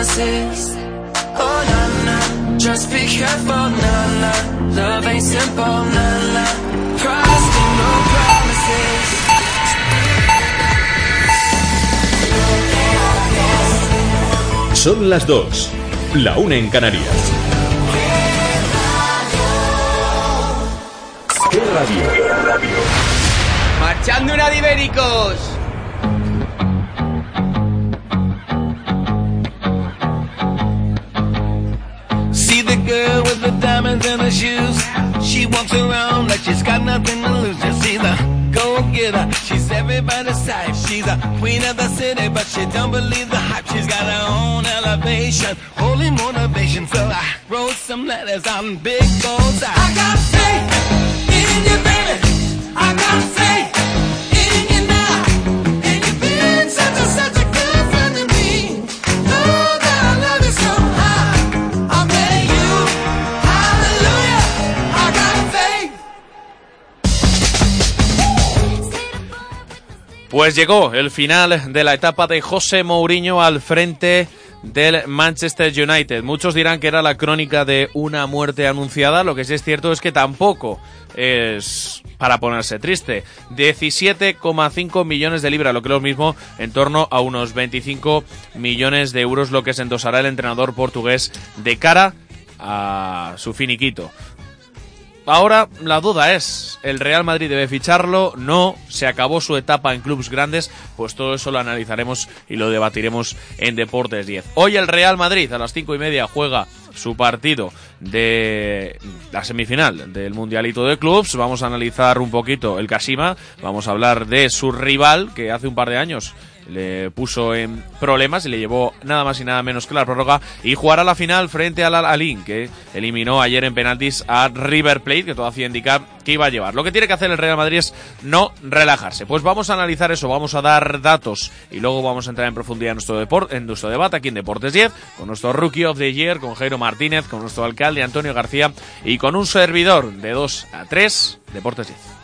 promises. Oh na na, just be careful, na na. Love ain't simple, na na. No promises. Son las dos, la una en Canarias. ¿Qué radio? ¡Marchando una de ibéricos! With the diamonds in her shoes. She walks around like she's got nothing to lose. Just see the go getter. She's everybody's type. She's a queen of the city, but she don't believe the hype. She's got her own elevation, holy motivation. So I wrote some letters on big goals. I got faith in you, baby. I got faith Pues llegó el final de la etapa de José Mourinho al frente del Manchester United. Muchos dirán que era la crónica de una muerte anunciada, lo que sí es cierto es que tampoco es para ponerse triste. 17,5 millones de libras, lo que es lo mismo en torno a unos 25 millones de euros, lo que se endosará el entrenador portugués de cara a su finiquito. Ahora la duda es, ¿el Real Madrid debe ficharlo? No, se acabó su etapa en clubes grandes, pues todo eso lo analizaremos y lo debatiremos en Deportes 10. Hoy el Real Madrid a las cinco y media juega su partido de la semifinal del Mundialito de Clubs. Vamos a analizar un poquito el Kasima, vamos a hablar de su rival que hace un par de años le puso en problemas y le llevó nada más y nada menos que la prórroga y jugará la final frente al Alin que eliminó ayer en penaltis a River Plate que todo hacía indicar que iba a llevar. Lo que tiene que hacer el Real Madrid es no relajarse. Pues vamos a analizar eso, vamos a dar datos y luego vamos a entrar en profundidad en nuestro, deporte, en nuestro debate aquí en Deportes 10 con nuestro Rookie of the Year, con Jairo Martínez, con nuestro alcalde Antonio García y con un servidor de 2 a 3 Deportes 10.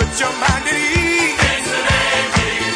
Put your mind at ease. In the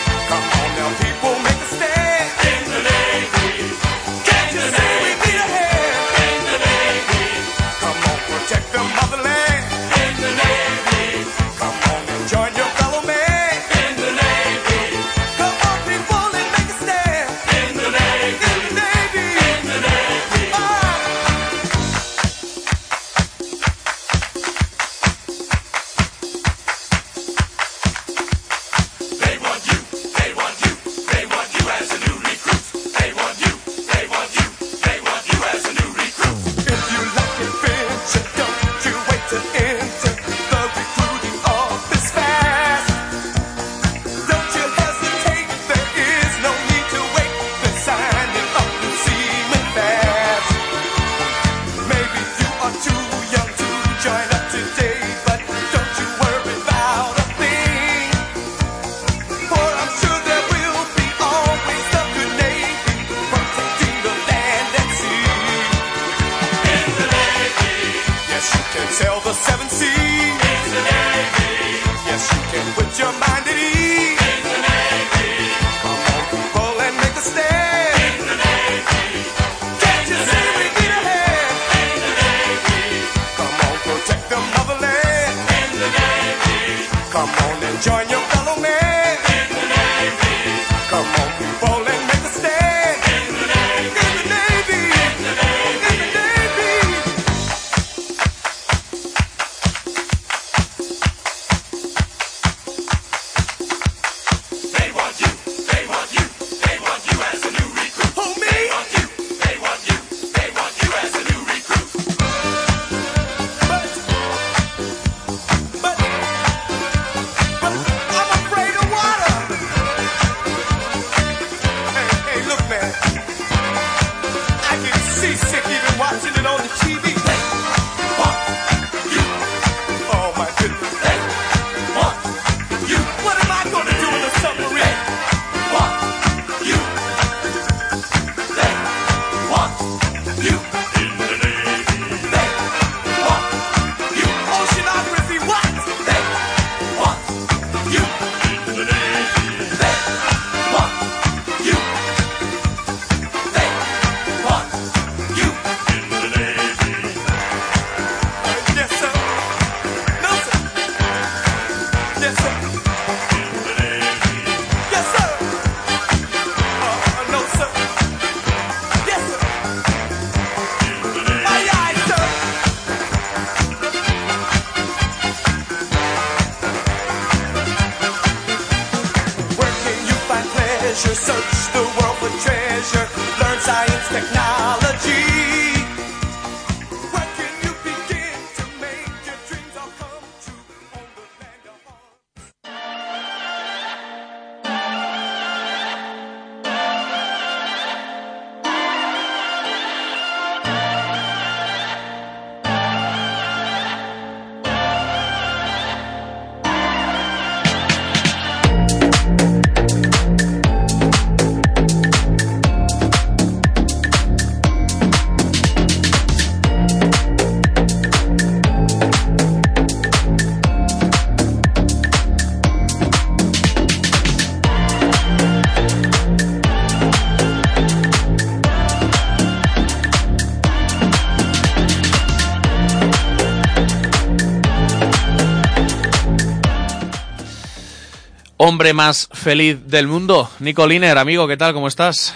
Hombre más feliz del mundo. Nico Liner, amigo, ¿qué tal? ¿Cómo estás?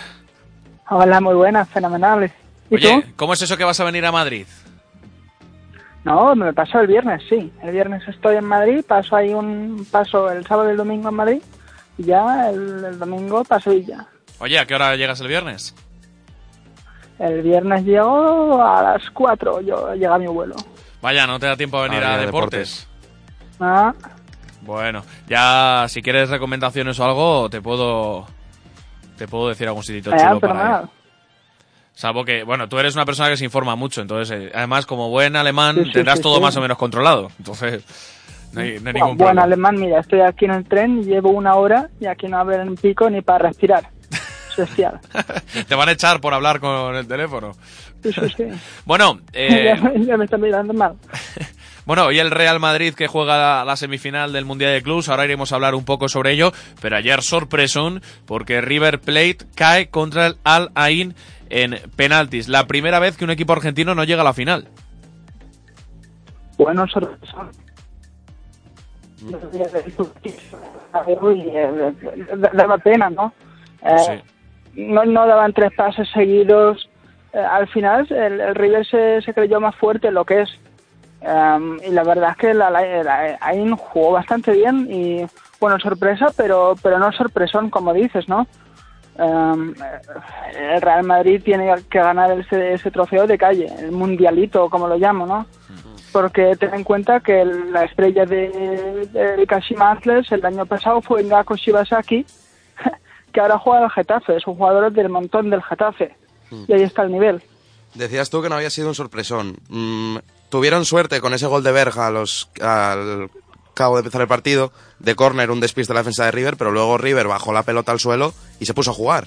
Hola, muy buenas, fenomenales. ¿Y Oye, tú? ¿cómo es eso que vas a venir a Madrid? No, me pasó el viernes, sí. El viernes estoy en Madrid, paso ahí un paso el sábado y el domingo en Madrid y ya el, el domingo paso y ya. Oye, ¿a qué hora llegas el viernes? El viernes llego a las 4, yo llega mi vuelo. Vaya, no te da tiempo a venir Ah, a ya, deportes. Ah, Bueno, ya si quieres recomendaciones o algo, te puedo te puedo decir algún sitio chulo para ir. nada. Salvo que, bueno, tú eres una persona que se informa mucho, entonces, eh, además, como buen alemán, Sí, sí, tendrás sí, todo más o menos controlado. Entonces, no hay, no hay Bueno, ningún buen problema. alemán, mira, estoy aquí en el tren, llevo una hora y aquí no abren pico ni para respirar. Te van a echar por hablar con el teléfono. Sí, sí, sí. Bueno, eh, ya, me- ya me están mirando mal. Bueno, hoy el Real Madrid que juega la semifinal del Mundial de Clubs, ahora iremos a hablar un poco sobre ello, pero ayer sorpresón porque River Plate cae contra el Al Ain en penaltis. La primera vez que un equipo argentino no llega a la final. Bueno, sorpresa. Daba pena, ¿no? Eh, no, no daban tres pases seguidos. Eh, al final el, el River se, se creyó más fuerte lo que es. Um, y la verdad es que la, la, la- Ain jugó bastante bien y, bueno, sorpresa, pero, pero no sorpresón, como dices, ¿no? Um, el Real Madrid tiene que ganar ese, ese trofeo de calle, el mundialito, como lo llamo, ¿no? Porque ten en cuenta que la estrella de, de Kashima Antlers el año pasado fue Ngako Shibasaki, que ahora juega al Getafe, es un jugador del montón del Getafe. Y ahí está el nivel. Decías tú que no había sido un sorpresón. Mm, tuvieron suerte con ese gol de Berja a los- al cabo de empezar el partido, de córner, un despiste de la defensa de River, pero luego River bajó la pelota al suelo y se puso a jugar.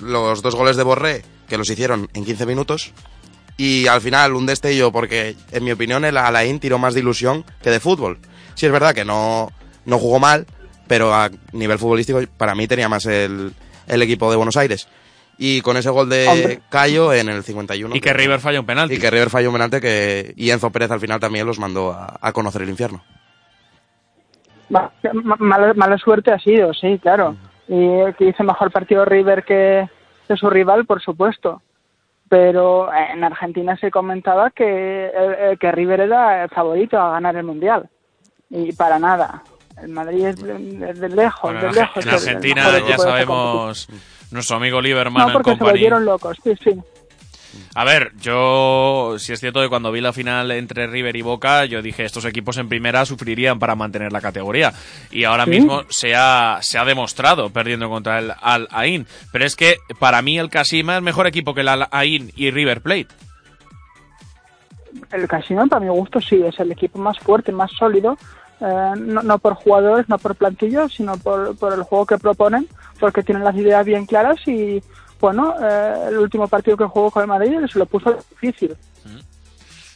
Los dos goles de Borré, que los hicieron en 15 minutos, y al final un destello, porque en mi opinión el Alain tiró más de ilusión que de fútbol. Sí es verdad que no, no jugó mal, pero a nivel futbolístico para mí tenía más el, el equipo de Buenos Aires. Y con ese gol de Hombre. Cayo en el 51. Y que River falla un penalti. Y que River falló un penalti que, y Enzo Pérez al final también los mandó a, a conocer el infierno. Ma- ma- Mala, mala suerte ha sido, sí, claro. Y que hizo mejor partido River que, que su rival, por supuesto. Pero en Argentina se comentaba que, eh, que River era el favorito a ganar el Mundial. Y para nada. El Madrid es de, lejos, Bueno, de lejos. en Argentina ya sabemos nuestro amigo Lieberman No, porque se volvieron locos, sí, sí. A ver, yo si es cierto que cuando vi la final entre River y Boca, yo dije estos equipos en primera sufrirían para mantener la categoría. Y ahora Sí. mismo se ha, se ha demostrado perdiendo contra el Al Ain. Pero es que para mí el Kashima es mejor equipo que el Al Ain y River Plate. El Casino, para mi gusto, sí, es el equipo más fuerte, más sólido. eh, no, no por jugadores, no por plantillos, sino por, por el juego que proponen, porque tienen las ideas bien claras y, bueno, eh, el último partido que jugó con el Madrid se lo puso difícil.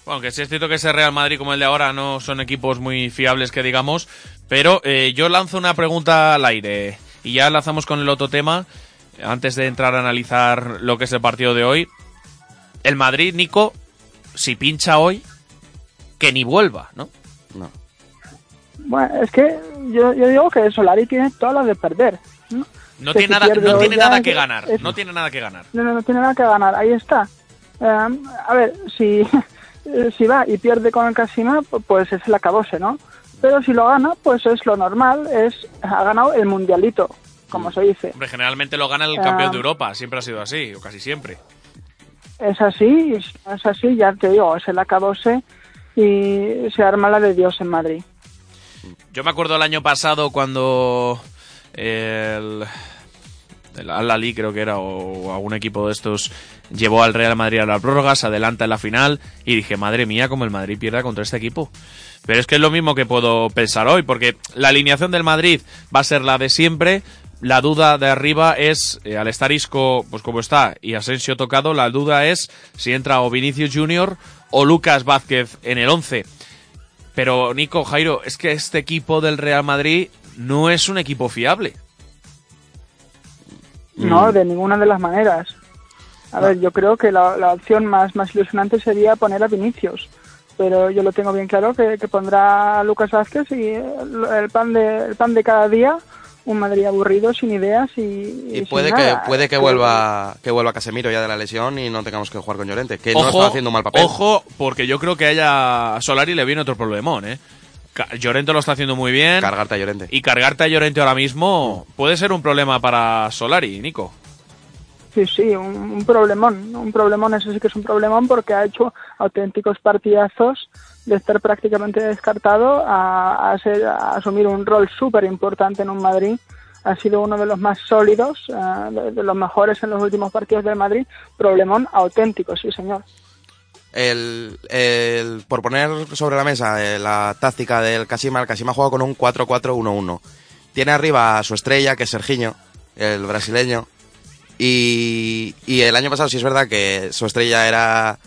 Bueno, que sí es cierto que ese Real Madrid como el de ahora no son equipos muy fiables que digamos, pero eh, yo lanzo una pregunta al aire y ya lanzamos con el otro tema antes de entrar a analizar lo que es el partido de hoy. El Madrid, Nico, si pincha hoy, que ni vuelva, ¿no? No. Bueno, es que yo, yo digo que Solari tiene todas las de perder. ¿no? No tiene nada, no tiene nada que ganar, es- no tiene nada que ganar. No, no, no tiene nada que ganar, ahí está. Eh, a ver, si, si va y pierde con el Casino, pues es el acabose, ¿no? Pero si lo gana, pues es lo normal, es ha ganado el mundialito, como se dice. Hombre, generalmente lo gana el Ah. campeón de Europa, siempre ha sido así, o casi siempre. Es así, es así, ya te digo, es el acabose y se arma la de Dios en Madrid. Yo me acuerdo el año pasado cuando el, Al-Ali creo que era, o algún equipo de estos, llevó al Real Madrid a la prórroga, se adelanta en la final y dije, madre mía, como el Madrid pierda contra este equipo. Pero es que es lo mismo que puedo pensar hoy, porque la alineación del Madrid va a ser la de siempre. La duda de arriba es, eh, al estar Isco, pues como está, y Asensio tocado, la duda es si entra o Vinicius Junior o Lucas Vázquez en el 11. Pero Nico, Jairo, es que este equipo del Real Madrid no es un equipo fiable. No, de ninguna de las maneras. A ver, yo creo que la, la opción más, más ilusionante sería poner a Vinicius. Pero yo lo tengo bien claro que, que pondrá a Lucas Vázquez y el, el pan de, el pan de cada día, un Madrid aburrido, sin ideas y, Y puede que, nada. puede que vuelva que vuelva Casemiro ya de la lesión y no tengamos que jugar con Llorente, que no ojo, está haciendo un mal papel. ojo, porque yo creo que a ella a Solari le viene otro problemón, ¿eh? Llorente lo está haciendo muy bien. Cargarte a Llorente. Y cargarte a Llorente ahora mismo puede ser un problema para Solari, Nico. Sí, sí, un, un problemón, un problemón, eso sí que es un problemón porque ha hecho auténticos partidazos de estar prácticamente descartado a, a, ser- a asumir un rol súper importante en un Madrid. Ha sido uno de los más sólidos, eh, de, de los mejores en los últimos partidos del Madrid. Problemón auténtico, sí, señor. El, el- por poner sobre la mesa eh, la táctica del Casima, el Casima juega con un 4-4-1-1. Tiene arriba a su estrella, que es Sergiño, el brasileño. Y, y el año pasado sí es verdad que su estrella era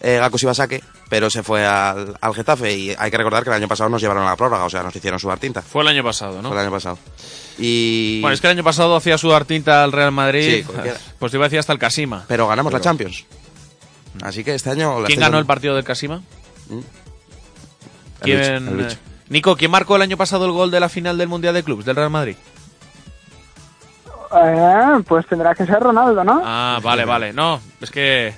eh, Gaku Shibasake, pero se fue al, al Getafe. Y hay que recordar que el año pasado nos llevaron a la prórroga, o sea, nos hicieron sudar tinta. Fue el año pasado, ¿no? Fue el año pasado. Y... Bueno, es que el año pasado hacía sudar tinta al Real Madrid. Sí, pues te iba a decir hasta el Casima. Pero ganamos la Champions. Así que este año... ¿Quién ganó el partido del Casima? El ¿Quién, bicho, el bicho. eh, Nico, ¿quién marcó el año pasado el gol de la final del Mundial de Clubs del Real Madrid? Eh, pues tendrá que ser Ronaldo, ¿no? Ah, vale, vale. No, es que.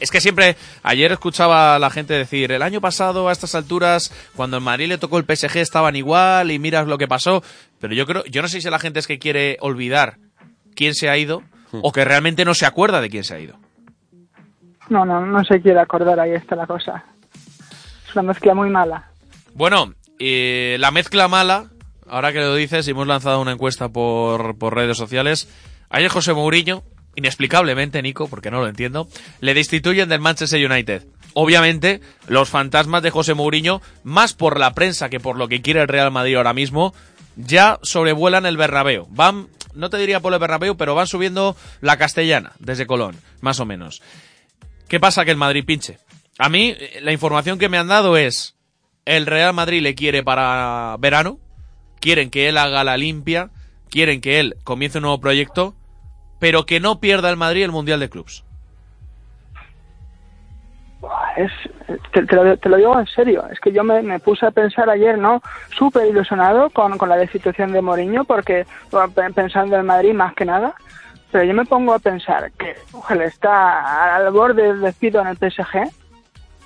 Es que siempre. Ayer escuchaba a la gente decir: el año pasado, a estas alturas, cuando el Madrid le tocó el PSG, estaban igual y miras lo que pasó. Pero yo creo. Yo no sé si la gente es que quiere olvidar quién se ha ido o que realmente no se acuerda de quién se ha ido. No, no, no se quiere acordar, ahí está la cosa. Es una mezcla muy mala. Bueno, eh, la mezcla mala, ahora que lo dices, hemos lanzado una encuesta por, por redes sociales. Ayer José Mourinho, inexplicablemente, Nico, porque no lo entiendo, le destituyen del Manchester United. Obviamente, los fantasmas de José Mourinho, más por la prensa que por lo que quiere el Real Madrid ahora mismo, ya sobrevuelan el Bernabéu. Van, no te diría por el Bernabéu, pero van subiendo la castellana desde Colón, más o menos. ¿Qué pasa que el Madrid pinche? A mí, la información que me han dado es, el Real Madrid le quiere para verano, quieren que él haga la limpia, quieren que él comience un nuevo proyecto, pero que no pierda el Madrid el Mundial de Clubs. te, lo, te digo en serio, es que yo me, puse a pensar ayer, ¿no? Súper ilusionado con, con la destitución de Mourinho, porque pensando en Madrid más que nada, pero yo me pongo a pensar que Tuchel está al borde del despido en el PSG,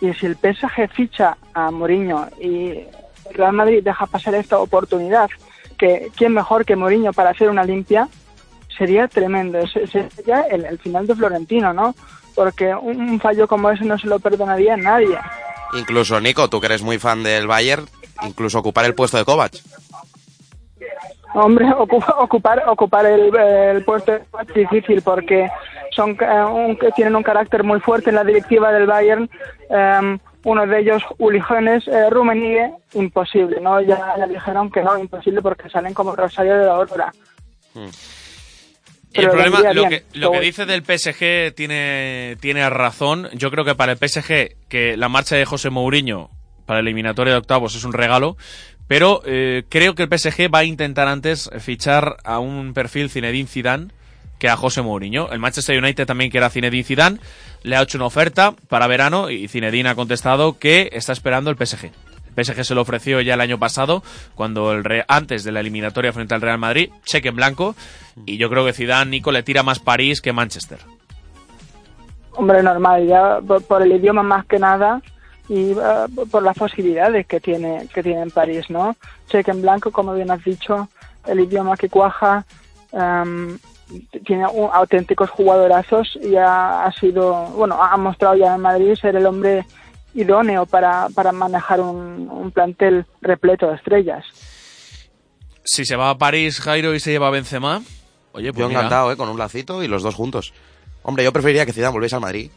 y si el PSG ficha a Mourinho y Real Madrid deja pasar esta oportunidad, que quién mejor que Mourinho para hacer una limpia, sería tremendo. Sería el, final de Florentino, ¿no? Porque un, un fallo como ese no se lo perdonaría a nadie. Incluso, Nico, tú que eres muy fan del Bayern, incluso ocupar el puesto de Kovac. Hombre, ocupa- ocupar ocupar el, el puesto es difícil porque son eh, un- que tienen un carácter muy fuerte en la directiva del Bayern. eh, uno de ellos, Uli Hoeneß, eh, Rummenigge, imposible, ¿no? Ya, ya dijeron que no, imposible porque salen como Rosario de la Aurora. Y el problema, lo que, lo que dice del PSG tiene, tiene razón. Yo creo que para el PSG, que la marcha de José Mourinho para la eliminatoria de octavos es un regalo, pero eh, creo que el PSG va a intentar antes fichar a un perfil Zinedine Zidane que a José Mourinho. El Manchester United también quiere a Zinedine Zidane, le ha hecho una oferta para verano y Zinedine ha contestado que está esperando el PSG. El PSG se lo ofreció ya el año pasado, cuando el Re- antes de la eliminatoria frente al Real Madrid, cheque en blanco, y yo creo que Zidane, Nico, le tira más París que Manchester. Hombre, normal, ya por el idioma más que nada y eh, por las posibilidades que tiene que tiene en París, ¿no? Cheque en blanco, como bien has dicho, el idioma que cuaja, em, tiene un- auténticos jugadorazos y ha, ha sido, bueno, ha mostrado ya en Madrid ser el hombre idóneo para, para manejar un, un plantel repleto de estrellas. Si se va a París, Jairo, y se lleva a Benzema, oye, pues Yo mira, encantado, ¿eh? Con un lacito y los dos juntos. Hombre, yo preferiría que Zidane volviese al Madrid.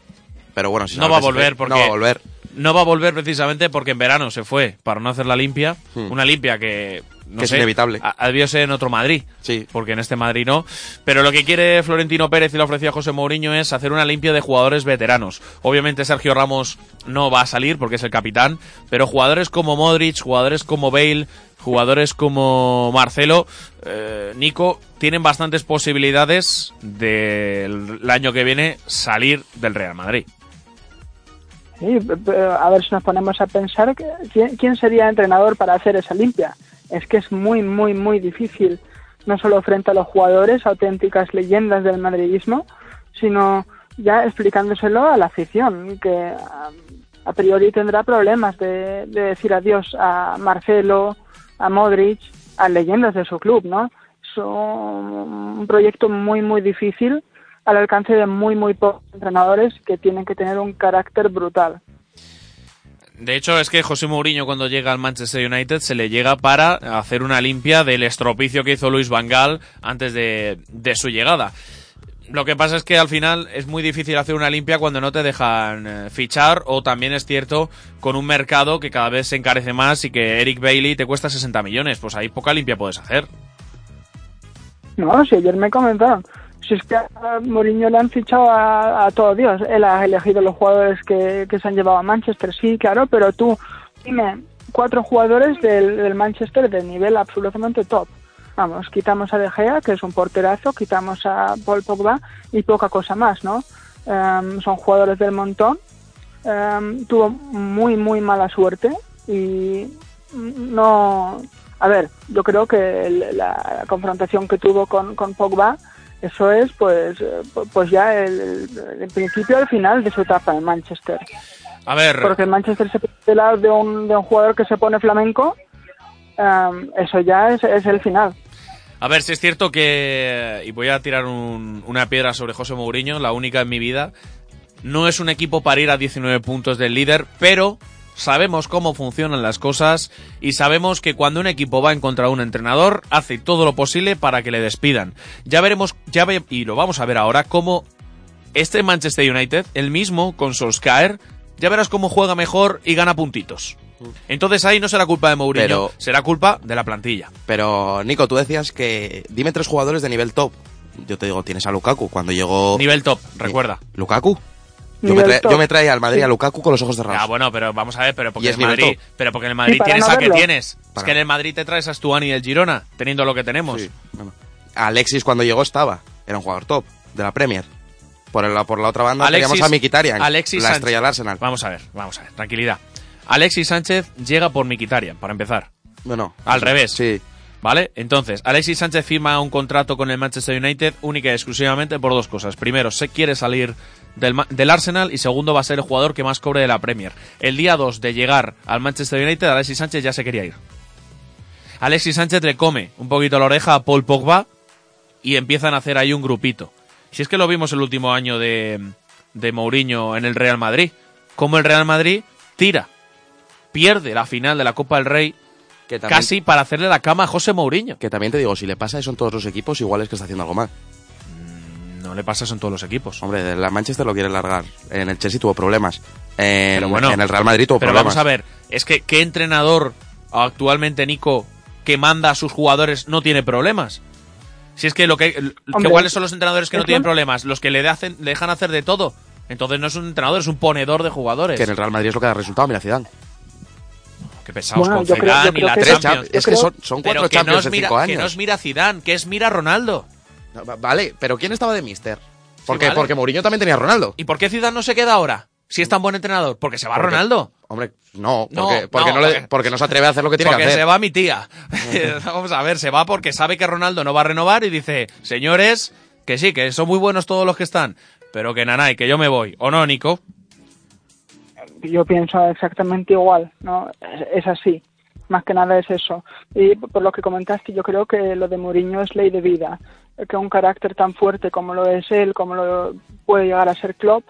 Pero bueno, si se no al va a volver porque No va a volver. No va a volver precisamente porque en verano se fue para no hacer la limpia, Hmm. una limpia que no Que es inevitable. ha- ha debido ser en otro Madrid, Sí. porque en este Madrid no. Pero lo que quiere Florentino Pérez y le ofrecía José Mourinho es hacer una limpia de jugadores veteranos. Obviamente Sergio Ramos no va a salir porque es el capitán, pero jugadores como Modric, jugadores como Bale, jugadores como Marcelo, eh, Nico, tienen bastantes posibilidades del el año que viene salir del Real Madrid. Sí, a ver si nos ponemos a pensar quién, sería entrenador para hacer esa limpia. Es que es muy, muy, muy difícil, no solo frente a los jugadores, auténticas leyendas del madridismo, sino ya explicándoselo a la afición, que a, a priori tendrá problemas de, de decir adiós a Marcelo, a Modric, a leyendas de su club, ¿no? Es un proyecto muy, muy difícil al alcance de muy, muy pocos entrenadores que tienen que tener un carácter brutal. De hecho, es que José Mourinho cuando llega al Manchester United se le llega para hacer una limpia del estropicio que hizo Luis Van Gaal antes de, de su llegada. Lo que pasa es que al final es muy difícil hacer una limpia cuando no te dejan eh, fichar o también es cierto con un mercado que cada vez se encarece más y que Eric Bailey te cuesta 60 millones. Pues ahí poca limpia puedes hacer. No, si ayer me comentaron. Si es que a Mourinho le han fichado a, a todo Dios. Él ha elegido los jugadores que, que se han llevado a Manchester, sí, claro, pero tú dime cuatro jugadores del, del Manchester de nivel absolutamente top. Vamos, quitamos a De Gea, que es un porterazo, quitamos a Paul Pogba y poca cosa más, ¿no? Em, son jugadores del montón. Em, tuvo muy, muy mala suerte y no... A ver, yo creo que la confrontación que tuvo con, con Pogba, eso es pues eh, pu- pues ya el, el principio al final de su etapa en Manchester. A ver, Porque el Manchester se lado de un, de un jugador que se pone flamenco, em, eso ya es, es el final. A ver, si es cierto que, y voy a tirar un- una piedra sobre José Mourinho, la única en mi vida, no es un equipo para ir a 19 puntos del líder, pero sabemos cómo funcionan las cosas y sabemos que cuando un equipo va en contra de un entrenador, hace todo lo posible para que le despidan. Ya veremos, ya ve, y lo vamos a ver ahora, cómo este Manchester United, el mismo con Solskjaer, ya verás cómo juega mejor y gana puntitos. Entonces ahí no será culpa de Mourinho, Pero- será culpa de la plantilla. Pero, Nico, tú decías que dime tres jugadores de nivel top. Yo te digo, tienes a Lukaku. Cuando llegó... Nivel top, recuerda. ¿Lukaku? Yo me, trae- yo me al Madrid Sí. a Lukaku con los ojos cerrados. Ah, bueno, pero vamos a ver, pero porque Y en es el Madrid, pero porque en el Madrid tienes no a que tienes. Es que en el Madrid te traes a Stuani del Girona, teniendo lo que tenemos. Sí, bueno. Alexis cuando llegó estaba. Era un jugador top de la Premier. Por la, por la otra banda Alexis- teníamos a Mkhitaryan, Alexis la Sánchez. estrella del Arsenal. Vamos a ver, vamos a ver, tranquilidad. Alexis Sánchez llega por Mkhitaryan, para empezar. Bueno, Al revés. Sí. ¿Vale? Entonces, Alexis Sánchez firma un contrato con el Manchester United única y exclusivamente por dos cosas. Primero, se quiere salir del, del Arsenal y segundo, va a ser el jugador que más cobre de la Premier. El día 2 de llegar al Manchester United, Alexis Sánchez ya se quería ir. Alexis Sánchez le come un poquito la oreja a Paul Pogba y empiezan a hacer ahí un grupito. Si es que lo vimos el último año de, de Mourinho en el Real Madrid, como el Real Madrid tira, pierde la final de la Copa del Rey Que también, casi para hacerle la cama a José Mourinho. que también te digo, si le pasa eso en todos los equipos, igual es que está haciendo algo mal. No le pasa eso en todos los equipos. Hombre, la Manchester lo quiere largar. En el Chelsea tuvo problemas. En, Pero bueno, en el Real Madrid tuvo Pero problemas. vamos a ver, es que ¿qué entrenador actualmente, Nico, que manda a sus jugadores no tiene problemas? Si es que lo que, que ¿cuáles son los entrenadores que no tienen que- problemas? Los que le, hacen, le dejan hacer de todo. Entonces no es un entrenador, es un ponedor de jugadores. Que en el Real Madrid es lo que da resultado, mira Zidane. Qué pesados Bueno, con creo- Zidane yo y creo la que- Tres Champions. Champ- es que creo- son, son Pero cuatro que no, Champions mira, cinco que años. no es mira Zidane, que es mira Ronaldo. No, va- Vale, pero ¿quién estaba de mister? Porque, vale. porque Mourinho también tenía a Ronaldo. ¿Y por qué Zidane no se queda ahora? Si es tan buen entrenador, porque se va Porque- Ronaldo. Hombre, no, No, porque, porque, no, no, le- porque- porque no se atreve a hacer lo que tiene Porque que hacer. se va mi tía. Vamos a ver, se va porque sabe que Ronaldo no va a renovar y dice, señores, que sí, que son muy buenos todos los que están, pero que nanay, que yo me voy. ¿O no, Nico? yo pienso exactamente igual, ¿no? Es, es así. Más que nada es eso. Y por lo que comentaste, yo creo que lo de Mourinho es ley de vida. Que un carácter tan fuerte como lo es él, como lo puede llegar a ser Klopp,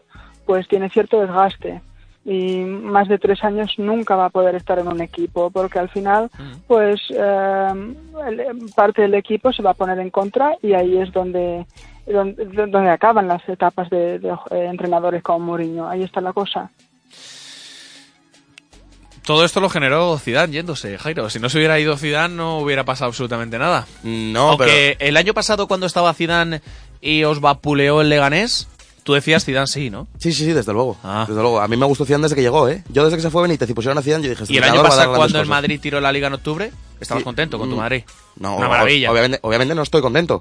pues tiene cierto desgaste. Y más de tres años nunca va a poder estar en un equipo, porque al final, pues eh, el- parte del equipo se va a poner en contra y ahí es donde donde, donde acaban las etapas de, de, eh, entrenadores como Mourinho. Ahí está la cosa. Todo esto lo generó Zidane yéndose, Jairo. Si no se hubiera ido Zidane no hubiera pasado absolutamente nada. No, Aunque el año pasado cuando estaba Zidane y os vapuleó el Leganés, tú decías Zidane sí, ¿no? Sí, sí, sí, desde luego. Ah. Desde luego. A mí me gustó Zidane desde que llegó, ¿eh? Yo desde que se fue Benítez y pusieron a Zidane, yo dije... este Y el año pasado cuando el. Madrid tiró la Liga en octubre, estabas Sí. contento con tu Mm. Madrid. No, Una maravilla. Obviamente, obviamente no estoy contento.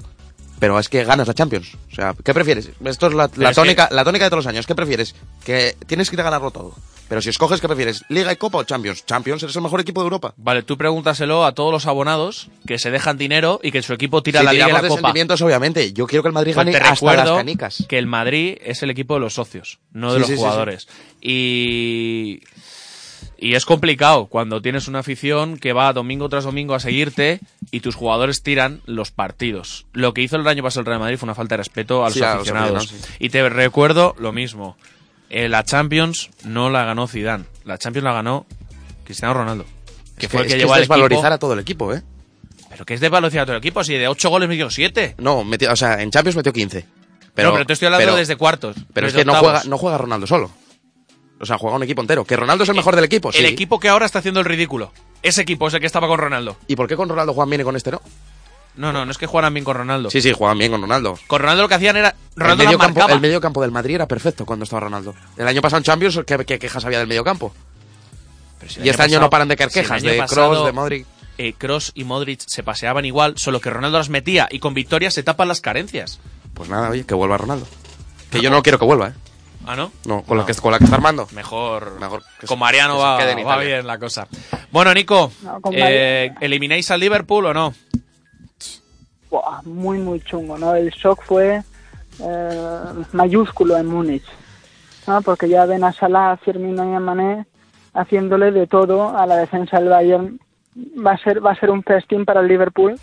Pero es que ganas la Champions. O sea, ¿qué prefieres? Esto es la, que- tónica, la tónica de todos los años. ¿Qué prefieres? Que tienes que ir a ganarlo todo. Pero si escoges, ¿qué prefieres? ¿Liga y Copa o Champions? Champions, eres el mejor equipo de Europa. Vale, tú pregúntaselo a todos los abonados que se dejan dinero y que su equipo tira si la Liga y la de Copa. sentimientos, obviamente. Yo quiero que el Madrid Pues gane te hasta las canicas. que el Madrid es el equipo de los socios, no de Sí, los sí, sí, jugadores. Y y es complicado cuando tienes una afición que va domingo tras domingo a seguirte y tus jugadores tiran los partidos. Lo que hizo el año pasado el Real Madrid fue una falta de respeto a los Sí, a los aficionados. Y te recuerdo lo mismo. Eh, la Champions no la ganó Zidane, la Champions la ganó Cristiano Ronaldo, que Es fue el que, es llevó es al desvalorizar equipo. a todo el equipo, ¿eh? Pero que es desvalorizar a todo el equipo, si de 8 goles metió 7. No, metió, o sea, en Champions metió 15. Pero, no, pero te estoy hablando pero- desde cuartos. Pero es que no juega, no juega Ronaldo solo. O sea, juega un equipo entero. Que Ronaldo es el mejor del equipo, sí. El equipo que ahora está haciendo el ridículo. Ese equipo es el que estaba con Ronaldo. ¿Y por qué con Ronaldo juegan bien y con este no? No, no, no es que jugaran bien con Ronaldo. Sí, sí, juegan bien con Ronaldo. Con Ronaldo lo que hacían era. El Ronaldo medio, la campo, el medio campo del Madrid era perfecto cuando estaba Ronaldo. El año pasado en Champions, ¿qué, qué quejas había del medio campo? Pero si el Y este año no paran de caer el quejas de pasado, Kroos, de Modric. Eh, Kroos y Modric se paseaban igual, solo que Ronaldo las metía y con victorias se tapan las carencias. Pues nada, oye, que vuelva Ronaldo. Que yo no quiero que vuelva, ¿eh? ¿Ah, no? No, con, La, que, con la que está armando. Mejor. Mejor que con Mariano que se va, quede en va Italia. bien la cosa. Bueno, Nico, No, eh, ¿elimináis al Liverpool o no? Buah, muy, muy chungo, ¿no? El shock fue eh, mayúsculo en Múnich, ¿no? Porque ya ven a Salah, a Firmino y a Mané haciéndole de todo a la defensa del Bayern. Va a ser, va a ser un festín para el Liverpool.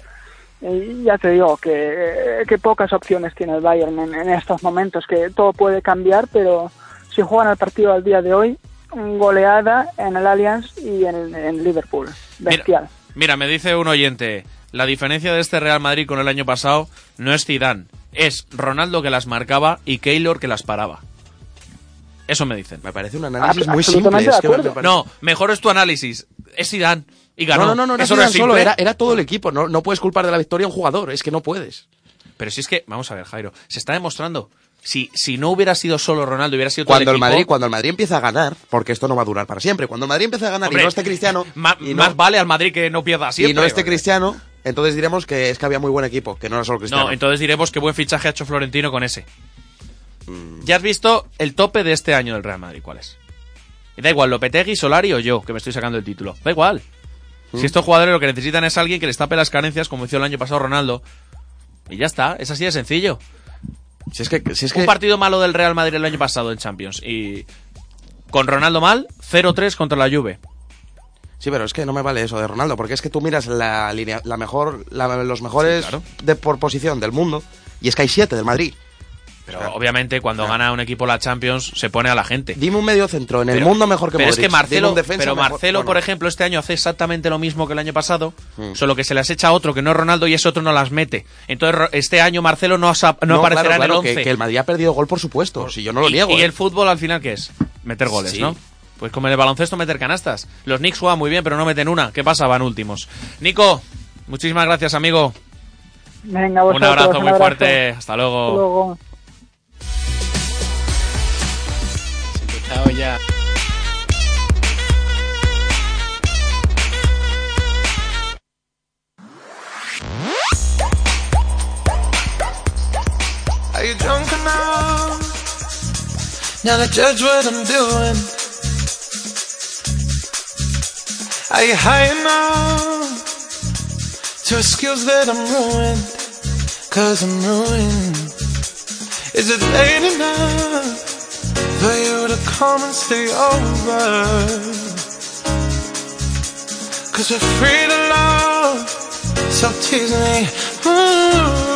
Y ya te digo que, que pocas opciones tiene el Bayern en, en estos momentos, que todo puede cambiar, pero si juegan el partido al día de hoy, goleada en el Allianz y en, en Liverpool. Bestial. Mira, mira, me dice un oyente, la diferencia de este Real Madrid con el año pasado no es Zidane, es Ronaldo que las marcaba y Keylor que las paraba. Eso me dicen. Me parece un análisis Ah, muy simple. es que me- me No, mejor es tu análisis. Es Zidane y ganó. No, no, no, no era Zidane solo, era, era todo el equipo. No, no puedes culpar de la victoria a un jugador, es que no puedes. Pero si es que, vamos a ver, Jairo, se está demostrando. Si, si no hubiera sido solo Ronaldo, hubiera sido todo Cuando el, equipo, Madrid, cuando el Madrid empieza a ganar, porque esto no va a durar para siempre, cuando el Madrid empieza a ganar hombre, y no esté Cristiano, ma- y no, más vale al Madrid que no pierda siempre. y no esté Cristiano, entonces diremos que es que había muy buen equipo, que no era solo Cristiano. No, entonces diremos que buen fichaje ha hecho Florentino con ese. Ya has visto el tope de este año del Real Madrid, ¿cuál es? Y da igual, Lopetegui, Solari o yo, que me estoy sacando el título. Da igual. Si estos jugadores lo que necesitan es alguien que les tape las carencias, como hizo el año pasado Ronaldo. Y ya está, es así de sencillo. Si es que, si es Un que partido malo del Real Madrid el año pasado en Champions. Y con Ronaldo mal, 0-3 contra la Juve. Sí, pero es que no me vale eso de Ronaldo, porque es que tú miras la línea, la mejor, la- los mejores Sí, claro. de por posición del mundo, y es que hay siete del Madrid. Pero obviamente cuando gana un equipo la Champions se pone a la gente. Dime un medio centro en el Pero- mundo mejor que pero Modric. es que Marcelo, un pero mejor- Marcelo, bueno, por ejemplo, este año hace exactamente lo mismo que el año pasado, Mm. solo que se las echa a otro que no es Ronaldo y ese otro no las mete. Entonces este año Marcelo no, no, aparecerá claro, claro, en el que- 11. Que, el Madrid ha perdido gol, por supuesto. Si yo no lo y, niego. y ¿eh? el fútbol al final qué es? Meter goles, Sí. ¿no? Pues como en el baloncesto meter canastas. Los Knicks juegan muy bien, pero no meten una. ¿Qué pasa? Van últimos. Nico, muchísimas gracias, amigo. Venga, Un vosotros, abrazo muy abrazo. fuerte. Hasta luego. Hasta luego. Chao yeah. Are you drunk enough now to judge what I'm doing? Are you high enough to excuse that I'm ruined? Cause I'm ruined. Is it late enough for you to come and stay over? Cause we're free to love, so tease me. Mm. Ooh.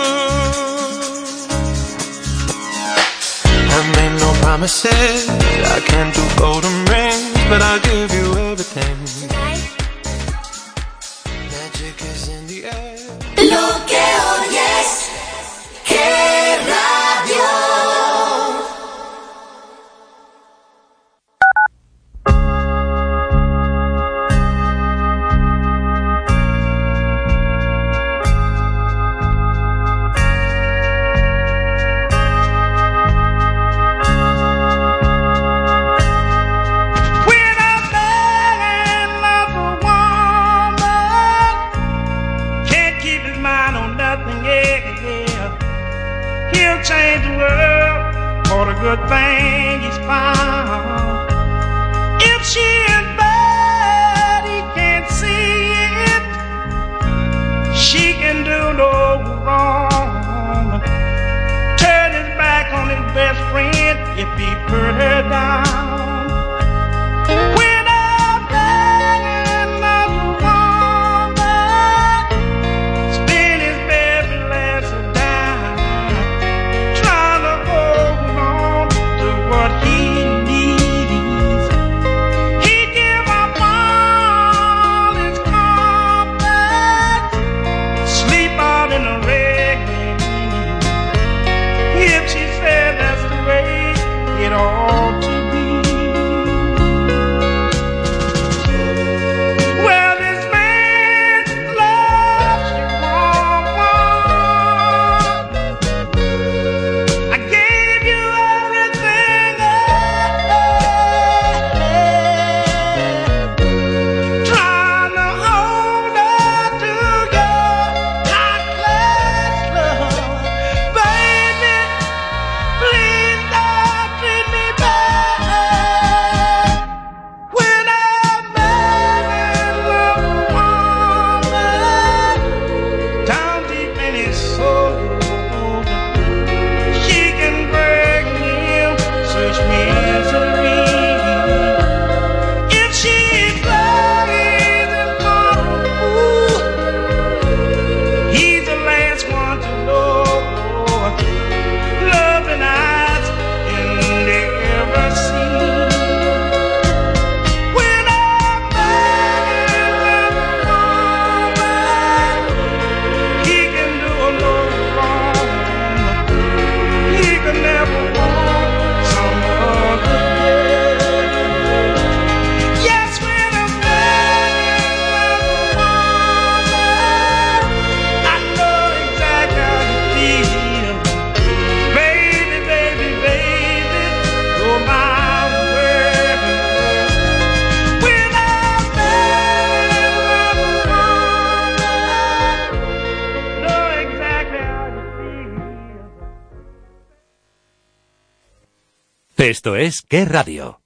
I made no promises. I can't do golden rings, but I'll give you everything. Magic is in the air. Lo que Esto es Qué Radio.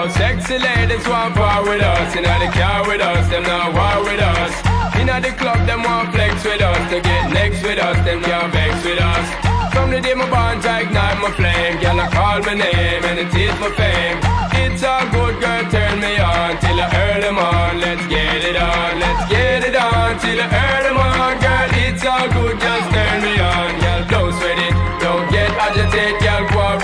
Yo, sexy ladies want part with us. Inna the car with us, them not war with us. Inna the club, them want flex with us. To get next with us, them can't vex with us. From the day my bond, I ignite my flame. Girl, I call my name and it is my fame. It's a good girl, turn me on till I earn them on. Let's get it on, let's get it on till I earn them on. Girl, it's all good, just turn me on. Girl, don't sweat it, don't get agitated.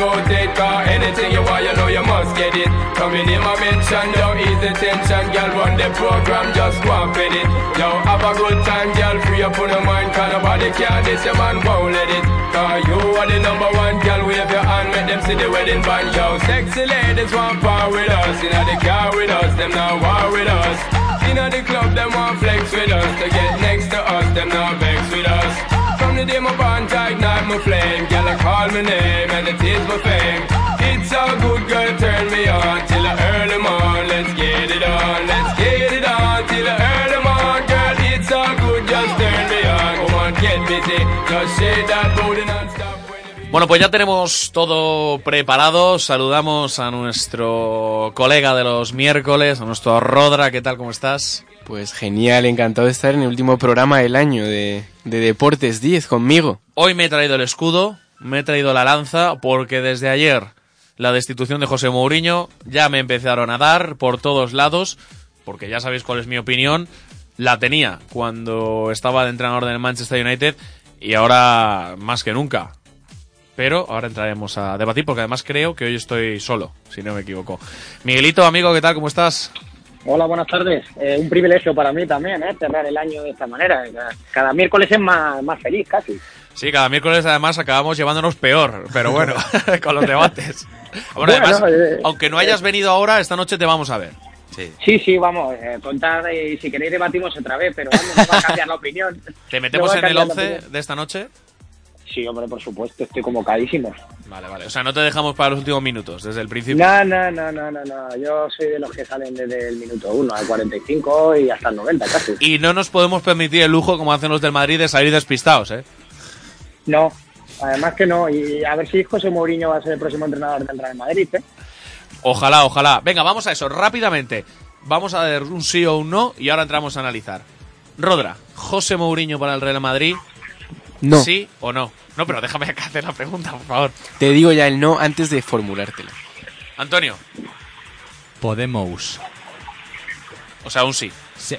Go and cause anything you want, you know you must get it. Coming in my mention, don't ease the tension. Girl, run the program, just go and fit it. Yo, have a good time, girl, free up on your mind. Cause nobody can this, your man won't let it. Cause you are the number one, girl, wave your hand, make them see the wedding band. Yo, sexy ladies want part with us. Inna the car with us, them not war with us. Inna the club, them want flex with us. To get next to us, them not vex with us. From the day my bond, ignite my flame. Girl, I call my name and it is my fame. It's a good girl, turn me on till I earn them on. Let's get it on, let's get it on till I earn them on. Girl, it's all good, just turn me on. Come on, get busy, just shake that booty non-stop. Bueno, pues ya tenemos todo preparado. Saludamos a nuestro colega de los miércoles, a nuestro Rodra. ¿Qué tal? ¿Cómo estás? Pues genial, encantado de estar en el último programa del año de, de Deportes 10 conmigo. Hoy me he traído el escudo, me he traído la lanza, porque desde ayer la destitución de José Mourinho ya me empezaron a dar por todos lados, porque ya sabéis cuál es mi opinión. La tenía cuando estaba de entrenador del Manchester United y ahora más que nunca. Pero ahora entraremos a debatir porque además creo que hoy estoy solo, si no me equivoco. Miguelito, amigo, ¿qué tal? ¿Cómo estás? Hola, buenas tardes. Eh, un privilegio para mí también, ¿eh? Cerrar el año de esta manera. Cada, miércoles es más, más feliz, casi. Sí, cada miércoles además acabamos llevándonos peor, pero bueno, con los debates. Bueno, Bueno, además, eh, aunque no hayas venido ahora, esta noche te vamos a ver. Sí. Sí, sí, vamos, eh, contad y si queréis debatimos otra vez, pero vamos, no va a cambiar la opinión. ¿Te metemos No en el cambiar la 11 opinión. de esta noche? Sí, hombre, por supuesto, estoy convocadísimo. Vale, vale. O sea, no te dejamos para los últimos minutos, desde el principio. No, no, no, no, no, no. Yo soy de los que salen desde el minuto 1 al 45 y hasta el 90 casi. Y no nos podemos permitir el lujo, como hacen los del Madrid, de salir despistados, ¿eh? No, además que no. Y a ver si José Mourinho va a ser el próximo entrenador del Real Madrid, ¿eh? Ojalá, ojalá. Venga, vamos a eso, rápidamente. Vamos a ver un sí o un no y ahora entramos a analizar. Rodra, José Mourinho para el Real Madrid, No, ¿sí o no? No, pero déjame acá hacer la pregunta, por favor. te digo ya el no antes de formulártela. Antonio, Podemos. o sea, un sí. Sí.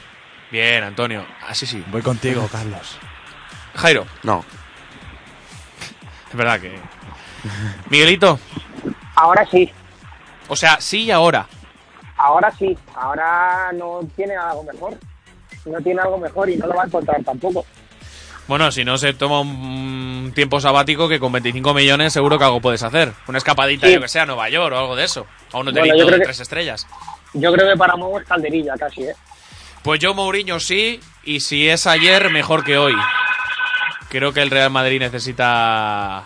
Bien, Antonio. Así sí. Voy contigo, Carlos. Jairo, No. es verdad que... Miguelito, Ahora sí, o sea, sí y ahora. ahora sí. Ahora no tiene algo mejor. No tiene algo mejor y no lo va a encontrar tampoco. Bueno, si no se toma un tiempo sabático que con 25 millones seguro que algo puedes hacer. Una escapadita, Sí. yo que sea, a Nueva York o algo de eso. A un Bueno, hotelito de que- tres estrellas. Yo creo que para Mou es calderilla casi, ¿eh? Pues yo Mourinho sí, y si es ayer, mejor que hoy. Creo que el Real Madrid necesita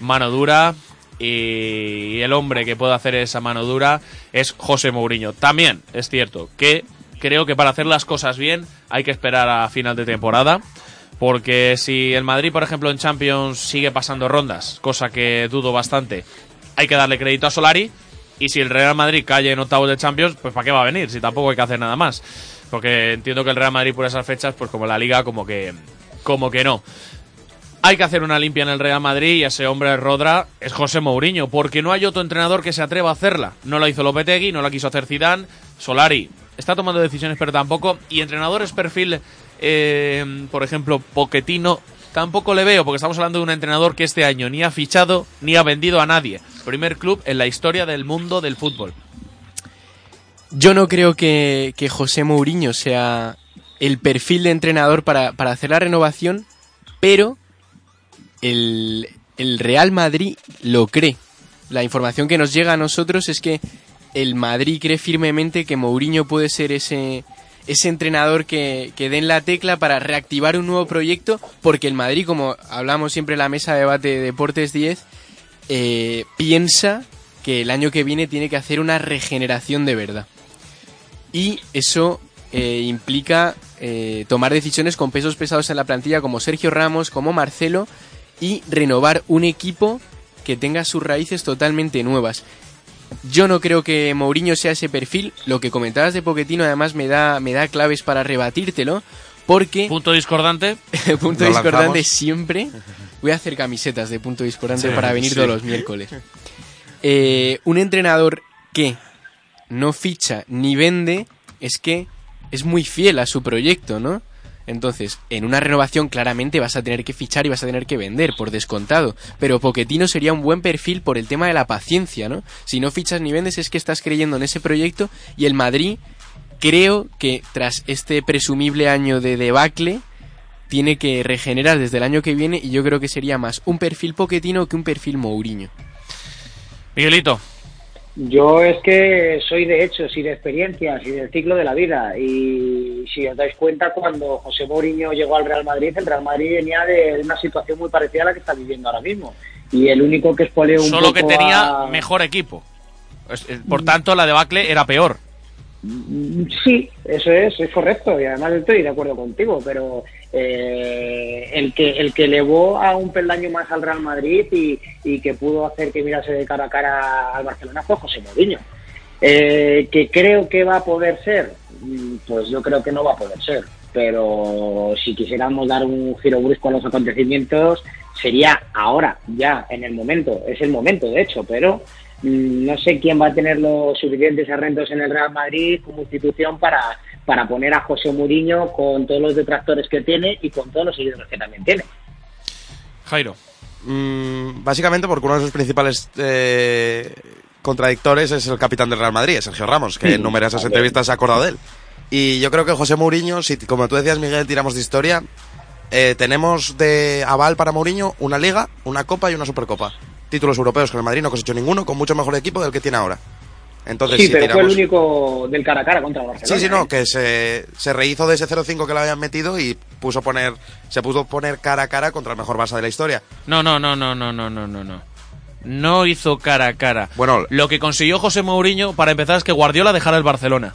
mano dura y el hombre que puede hacer esa mano dura es José Mourinho. También es cierto que creo que para hacer las cosas bien hay que esperar a final de temporada. Porque si el Madrid, por ejemplo, en Champions sigue pasando rondas, cosa que dudo bastante, hay que darle crédito a Solari. Y si el Real Madrid cae en octavos de Champions, pues ¿para qué va a venir? Si tampoco hay que hacer nada más. Porque entiendo que el Real Madrid por esas fechas, pues como la Liga, como que, como que no. Hay que hacer una limpia en el Real Madrid y ese hombre Rodra es José Mourinho, porque no hay otro entrenador que se atreva a hacerla. No la hizo Lopetegui, no la quiso hacer Zidane, Solari está tomando decisiones pero tampoco y entrenadores perfil eh, por ejemplo Poquetino tampoco le veo porque estamos hablando de un entrenador que este año ni ha fichado ni ha vendido a nadie. primer club en la historia del mundo del fútbol. Yo no creo que, que José Mourinho sea el perfil de entrenador para, para hacer la renovación, pero el, el Real Madrid lo cree. La información que nos llega a nosotros es que el Madrid cree firmemente que Mourinho puede ser ese, ese entrenador que, que dé en la tecla para reactivar un nuevo proyecto, porque el Madrid, como hablamos siempre en la mesa de debate de Deportes 10, eh, piensa que el año que viene tiene que hacer una regeneración de verdad. Y eso eh, implica eh, tomar decisiones con pesos pesados en la plantilla como Sergio Ramos, como Marcelo, y renovar un equipo que tenga sus raíces totalmente nuevas. Yo no creo que Mourinho sea ese perfil. Lo que comentabas de Poquetino además me da, me da claves para rebatírtelo. Porque... Punto discordante. punto discordante lanzamos. siempre. Voy a hacer camisetas de punto discordante Sí, para venir sí. todos los miércoles. Eh, un entrenador que no ficha ni vende es que es muy fiel a su proyecto, ¿no? Entonces, en una renovación claramente vas a tener que fichar y vas a tener que vender, por descontado. Pero Poquetino sería un buen perfil por el tema de la paciencia, ¿no? Si no fichas ni vendes es que estás creyendo en ese proyecto y el Madrid creo que tras este presumible año de debacle tiene que regenerar desde el año que viene y yo creo que sería más un perfil Poquetino que un perfil Mourinho. Miguelito. Yo es que soy de hechos y de experiencias y del ciclo de la vida. Y si os dais cuenta, cuando José Mourinho llegó al Real Madrid, el Real Madrid venía de una situación muy parecida a la que está viviendo ahora mismo. Y el único que expolió un Solo que tenía a- mejor equipo. Eh, Por tanto, la debacle era peor. Mm, Sí, eso es, es correcto y además estoy de acuerdo contigo, pero eh, el que el que elevó a un peldaño más al Real Madrid y, que pudo hacer que mirase de cara a cara al Barcelona fue José Mourinho. Eh, que creo que va a poder ser, Mm, pues yo creo que no va a poder ser, pero si quisiéramos dar un giro brusco a los acontecimientos sería ahora, ya, en el momento, es el momento de hecho, pero Mm, no sé quién va a tener los suficientes arrendos en el Real Madrid como institución para, para poner a José Mourinho con todos los detractores que tiene y con todos los seguidores que también tiene. Jairo. Mm, básicamente porque uno de sus principales eh, contradictores es el capitán del Real Madrid, Sergio Ramos, que Sí, en numerosas también. entrevistas se ha acordado de él. Y yo creo que José Mourinho, si como tú decías, Miguel, tiramos de historia, eh, tenemos de aval para Mourinho una liga, una copa y una supercopa. Títulos europeos que el Madrid no cosechó ninguno, con mucho mejor equipo del que tiene ahora. Entonces, sí, si pero tiramos... fue el único del cara a cara contra el Barcelona. Sí, sí, no, ¿eh? que se, se, rehizo de ese 0-5 que le habían metido y puso poner, se puso poner cara a cara contra el mejor Barça de la historia. No, no, no, no, no, no, no, no. No hizo cara a cara. Bueno, lo que consiguió José Mourinho para empezar es que Guardiola dejara el Barcelona.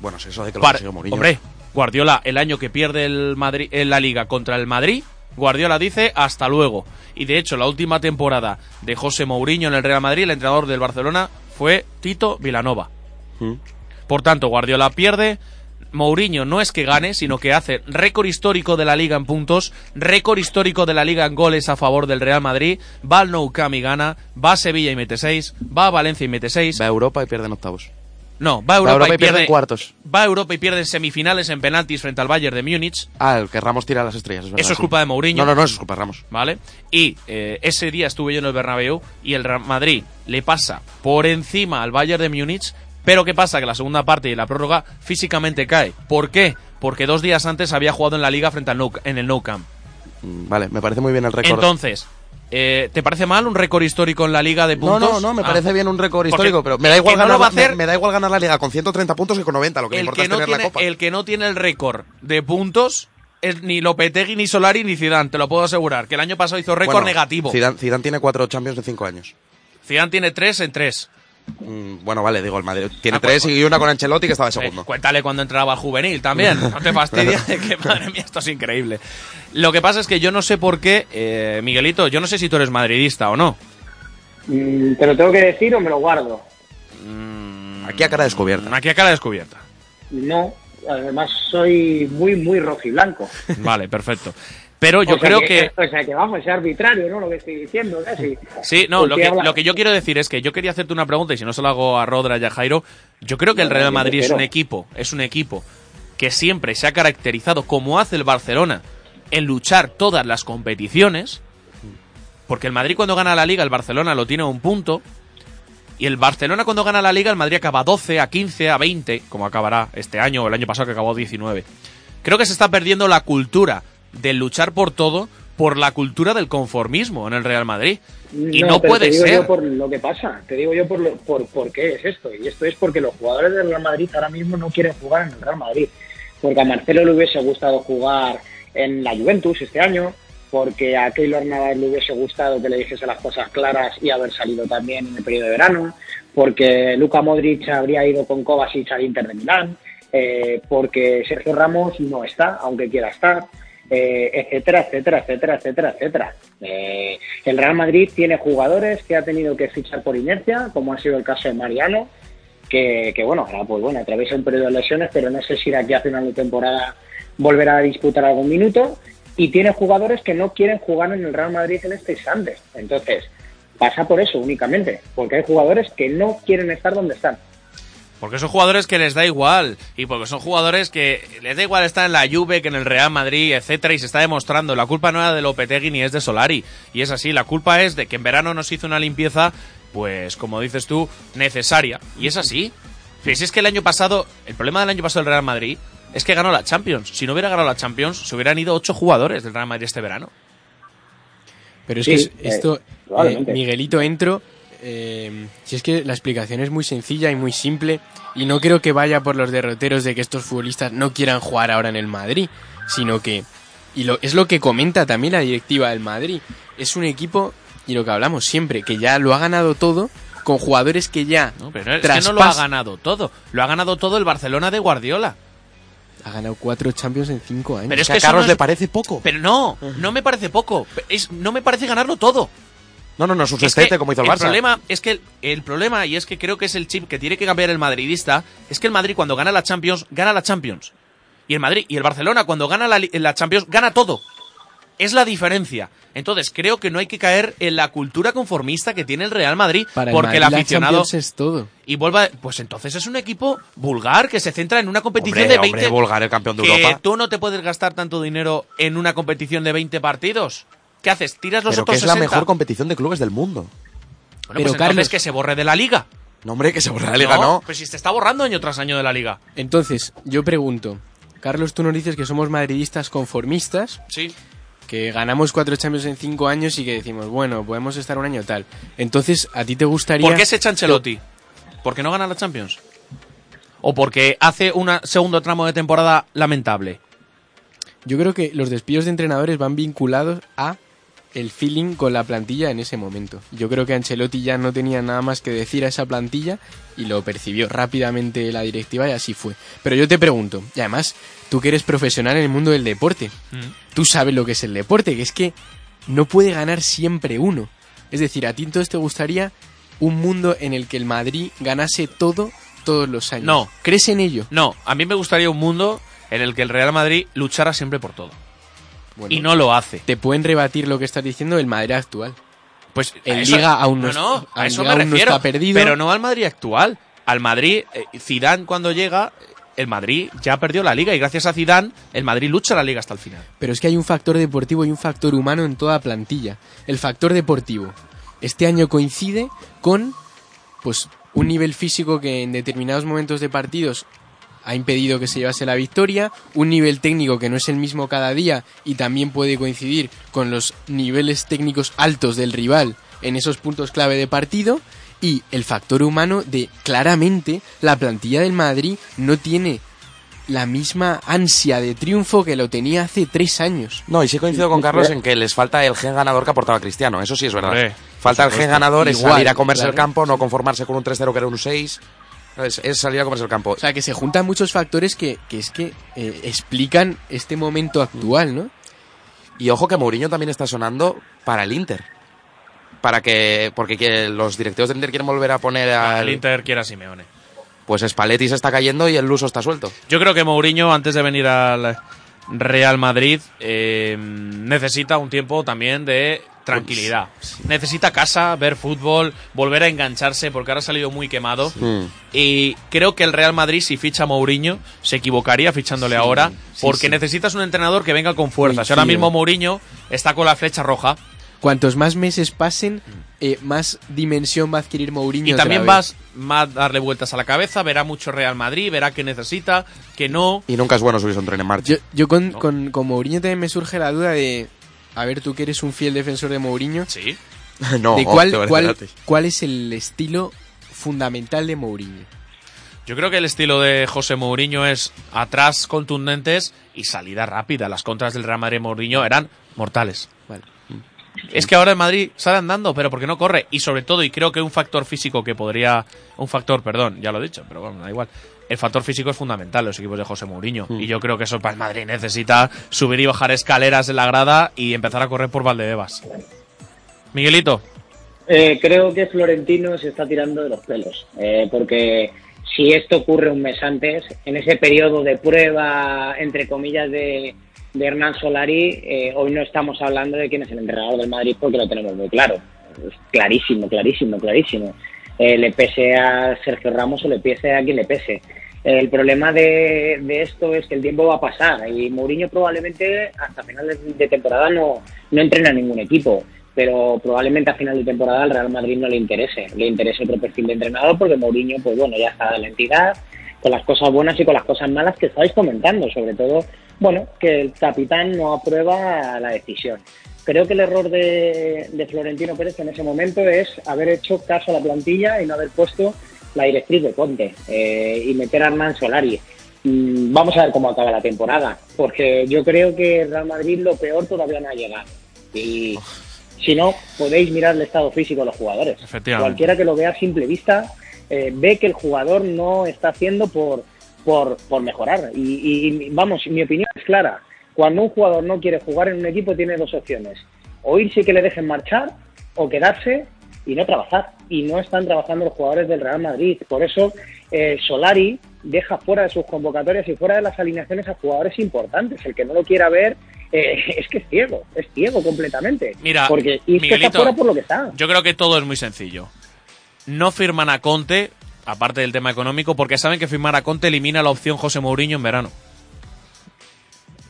Bueno, eso de que lo para... consiguió Mourinho. Hombre, Guardiola el año que pierde el Madrid, en la Liga contra el Madrid, Guardiola dice hasta luego. Y de hecho, la última temporada de José Mourinho en el Real Madrid, el entrenador del Barcelona, fue Tito Vilanova. Mm. Por tanto, Guardiola pierde. Mourinho no es que gane, sino que hace récord histórico de la liga en puntos, récord histórico de la liga en goles a favor del Real Madrid, va al Nou Camp y gana, va a Sevilla y mete 6, va a Valencia y mete 6. Va a Europa y pierden octavos. No, va a Europa, Europa y, y pierde en cuartos. Va a Europa y pierde en semifinales en penaltis frente al Bayern de Múnich. Ah, el que Ramos tira las estrellas, es verdad. Eso es sí. culpa de Mourinho. No, no, no, eso es culpa de Ramos. ¿Vale? Y eh, ese día estuve yo en el Bernabéu y el Madrid le pasa por encima al Bayern de Múnich. Pero ¿qué pasa? Que la segunda parte y la prórroga físicamente cae. ¿Por qué? Porque dos días antes había jugado en la liga frente al nou, en el Nou Camp. Mm, Vale, me parece muy bien el récord. Entonces, eh, ¿te parece mal un récord histórico en la liga de no, puntos? no, no, me Ah. parece bien un récord histórico, pero me da igual no ganar lo va a la- me- hacer- me, da igual ganar la liga con 130 puntos que con 90, lo que el importa que, es no tener tiene, la copa. el que no tiene el récord de puntos es ni Lopetegui, ni Solari, ni Zidane, te lo puedo asegurar. Que el año pasado hizo récord Bueno, negativo. Zidane, Zidane tiene cuatro Champions de 5 años. Zidane tiene tres en tres. Mm, bueno, vale, digo, el Madrid tiene Ah, pues, tres y una con Ancelotti que estaba de segundo. Eh, cuéntale cuando entraba al juvenil también. No te fastidia de que, madre mía, esto es increíble. Lo que pasa es que yo no sé por qué, eh, Miguelito, yo no sé si tú eres madridista o no. Mm, ¿Te lo tengo que decir o me lo guardo? Aquí a cara descubierta. Aquí a cara descubierta. No, además soy muy, muy rojiblanco. Vale, perfecto. Pero yo O sea creo que... O sea que vamos, es arbitrario, ¿no? Lo que estoy diciendo, casi. Sí, no, Porque lo que, habla- lo que yo quiero decir es que yo quería hacerte una pregunta y si no se lo hago a Rodra y a Jairo, yo creo que el Real Madrid es un equipo, es un equipo que siempre se ha caracterizado, como hace el Barcelona, en luchar todas las competiciones, porque el Madrid cuando gana la Liga, el Barcelona lo tiene a un punto, Y el Barcelona cuando gana la liga, el Madrid acaba 12, a 15, a 20, como acabará este año o el año pasado que acabó 19. Creo que se está perdiendo la cultura de luchar por todo por la cultura del conformismo en el Real Madrid. Y no, pero puede te digo ser. yo por lo que pasa, te digo yo por, lo- por, por qué es esto. Y esto es porque los jugadores del Real Madrid ahora mismo no quieren jugar en el Real Madrid. Porque a Marcelo le hubiese gustado jugar en la Juventus este año, porque a Keylor Navas le hubiese gustado que le dijese las cosas claras y haber salido también en el periodo de verano, porque Luka Modric habría ido con Kovacic al Inter de Milán, eh, porque Sergio Ramos no está, aunque quiera estar, eh, etcétera, etcétera, etcétera, etcétera, etcétera. Eh, el Real Madrid tiene jugadores que ha tenido que fichar por inercia, como ha sido el caso de Mariano, que, bueno, ahora pues bueno, atraviesa un periodo de lesiones, pero no sé si de aquí a final de temporada volverá a disputar algún minuto. Y tiene jugadores que no quieren jugar en el Real Madrid en este instante. Entonces, pasa por eso únicamente, porque hay jugadores que no quieren estar donde están. Porque son jugadores que les da igual. Y porque son jugadores que les da igual estar en la Juve que en el Real Madrid, etcétera, y se está demostrando. La culpa no era de Lopetegui ni es de Solari. Y es así, la culpa es de que en verano nos hizo una limpieza, pues como dices tú, necesaria. Y es así. Si es que el año pasado, el problema del año pasado del Real Madrid es que ganó la Champions. Si no hubiera ganado la Champions, se hubieran ido ocho jugadores del Real Madrid este verano. Pero es Sí, que es- eh, esto, probablemente. eh, Miguelito, entro. Eh, si es que la explicación es muy sencilla y muy simple, y no creo que vaya por los derroteros de que estos futbolistas no quieran jugar ahora en el Madrid, sino que, y lo, es lo que comenta también la directiva del Madrid, es un equipo, y lo que hablamos siempre, que ya lo ha ganado todo, con jugadores que ya Pero es que no lo ha ganado todo. Lo ha ganado todo el Barcelona de Guardiola. Ha ganado cuatro Champions en cinco años. Pero es que, eso no es- parece poco. Pero no, no me parece poco. Es, no me parece ganarlo todo. No, no, no, es un sextete como hizo el Barça. problema es que el, el problema, y es que creo que es el chip que tiene que cambiar el madridista, es que el Madrid cuando gana la Champions, gana la Champions. Y el Madrid y el Barcelona cuando gana la, Champions, gana todo. Es la diferencia. Entonces creo que no hay que caer en la cultura conformista que tiene el Real Madrid, Para el porque el Madrid la aficionado es todo. y vuelva, pues entonces es un equipo vulgar que se centra en una competición Hombre, de 20 hombre, vulgar, el campeón de que Europa. tú no te puedes gastar tanto dinero en una competición de 20 partidos. ¿Qué haces? ¿Tiras los Pero que otros es la 60? mejor competición de clubes del mundo. Bueno, Pero, pues Carlos- que se borre de la liga. No, hombre, que se borre de la liga, no. Pues si se está borrando año tras año de la liga. Entonces, yo pregunto, Carlos, tú nos dices que somos madridistas conformistas, Sí. que ganamos cuatro Champions en cinco años y que decimos, bueno, podemos estar un año tal. Entonces, ¿a ti te gustaría...? ¿Por qué se echa Ancelotti? ¿Porque no gana la Champions? ¿O porque hace un segundo tramo de temporada lamentable? Yo creo que los despidos de entrenadores van vinculados a el feeling con la plantilla en ese momento. Yo creo que Ancelotti ya no tenía nada más que decir a esa plantilla y lo percibió rápidamente la directiva y así fue. Pero yo te pregunto, y además, tú que eres profesional en el mundo del deporte, tú sabes lo que es el deporte, que es que no puede ganar siempre uno. Es decir, a ti entonces te gustaría un mundo en el que el Madrid ganase todo todos los años. No. ¿Crees en ello? No, a mí me gustaría un mundo en el que el Real Madrid luchara siempre por todo. Bueno, y no lo hace. Te pueden rebatir lo que estás diciendo el Madrid actual. Pues eso- Liga aún no, no, está- a eso me no refiero. está perdido. Pero no al Madrid actual. Al Madrid, eh, Zidane cuando llega, el Madrid ya perdió la liga y gracias a Zidane el Madrid lucha la liga hasta el final. Pero es que hay un factor deportivo y un factor humano en toda plantilla. El factor deportivo. Este año coincide con pues un nivel físico que en determinados momentos de partidos ha impedido que se llevase la victoria, un nivel técnico que no es el mismo cada día y también puede coincidir con los niveles técnicos altos del rival en esos puntos clave de partido y el factor humano de claramente la plantilla del Madrid no tiene la misma ansia de triunfo que lo tenía hace tres años. No, y sí coincido con Carlos en que les falta el gen ganador que aportaba Cristiano. Eso sí es verdad. Hombre, falta el gen ganador, es Igual, salir a comerse claro. el campo, no conformarse con un 3-0 que era un 6. Es, es salir a comerse el campo. O sea, que se juntan muchos factores que, que es que eh, explican este momento actual, ¿no? Y ojo que Mourinho también está sonando para el Inter. Para que. Porque que los directivos del Inter quieren volver a poner al. El Inter quiere a Simeone. Pues Spalletti se está cayendo y el Luso está suelto. Yo creo que Mourinho, antes de venir al Real Madrid, eh, necesita un tiempo también de tranquilidad. Necesita casa, ver fútbol, volver a engancharse, porque ahora ha salido muy quemado. Mm. Y creo que el Real Madrid, si ficha a Mourinho, se equivocaría fichándole ahora, sí, porque sí. necesitas un entrenador que venga con fuerzas. Coincido. Ahora mismo Mourinho está con la flecha roja. cuantos más meses pasen, eh, más dimensión va a adquirir Mourinho. Y otra también vez. vas va a darle vueltas a la cabeza, verá mucho Real Madrid, verá qué necesita, que no. Y nunca es bueno subirse a un tren en marcha. Yo, yo con, con, con Mourinho también me surge la duda de. A ver, tú que eres un fiel defensor de Mourinho. Sí. no, de cuál, cuál, cuál es el estilo fundamental de Mourinho. Yo creo que el estilo de José Mourinho es atrás contundentes y salida rápida. Las contras del Real Madrid Mourinho eran mortales. Es que ahora el Madrid sale andando, pero porque no corre. Y sobre todo, y creo que un factor físico que podría. Un factor, perdón, ya lo he dicho, pero bueno, da igual. El factor físico es fundamental en los equipos de José Mourinho. Y yo creo que eso para el Madrid necesita subir y bajar escaleras en la grada y empezar a correr por Valdebebas. Miguelito. Eh, creo que Florentino se está tirando de los pelos, eh, porque si esto ocurre un mes antes, en ese periodo de prueba, entre comillas, de, de Hernán Solari, eh, hoy no estamos hablando de quién es el entrenador del Madrid porque lo tenemos muy claro. Clarísimo, clarísimo, clarísimo. Eh, le pese a Sergio Ramos o le pese a quien le pese. El problema de, esto es que el tiempo va a pasar y Mourinho probablemente hasta finales de temporada no, no entrena ningún equipo, pero probablemente a final de temporada al Real Madrid no le interese, le interese otro perfil de entrenador porque Mourinho, pues bueno, ya está de la entidad, con las cosas buenas y con las cosas malas que estáis comentando, sobre todo, bueno, que el capitán no aprueba la decisión. Creo que el error de, de Florentino Pérez en ese momento es haber hecho caso a la plantilla y no haber puesto la directriz de Conte eh, y meter a Hernán Solari. Mm, Vamos a ver cómo acaba la temporada, porque yo creo que Real Madrid lo peor todavía no ha llegado. Y si no, podéis mirar el estado físico de los jugadores. Cualquiera que lo vea a simple vista eh, ve que el jugador no está haciendo por, por, por mejorar. Y, y, vamos, mi opinión es clara. Cuando un jugador no quiere jugar en un equipo tiene dos opciones. O irse y que le dejen marchar o quedarse y no trabajar. Y no están trabajando los jugadores del Real Madrid. Por eso eh, Solari deja fuera de sus convocatorias y fuera de las alineaciones a jugadores importantes. El que no lo quiera ver eh, es que es ciego, es ciego completamente. Mira, porque Isco está Miguelito, fuera por lo que está. Yo creo que todo es muy sencillo. No firman a Conte, aparte del tema económico, porque saben que firmar a Conte elimina la opción José Mourinho en verano.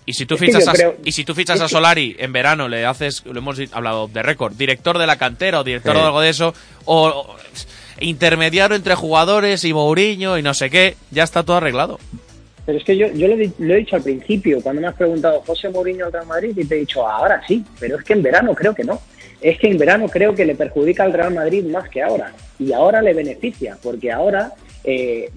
Y si tú Es fichas, a, creo- y si tú fichas a Solari en verano, le haces, lo hemos hablado de récord, director de la cantera o director Sí. de algo de eso, o, o intermediario entre jugadores y Mourinho y no sé qué, ya está todo arreglado. Pero es que yo, yo lo, he lo he dicho al principio, cuando me has preguntado José Mourinho al Real Madrid, y te he dicho ahora sí, pero es que en verano creo que no. Es que en verano creo que le perjudica al Real Madrid más que ahora. Y ahora le beneficia, porque ahora eh,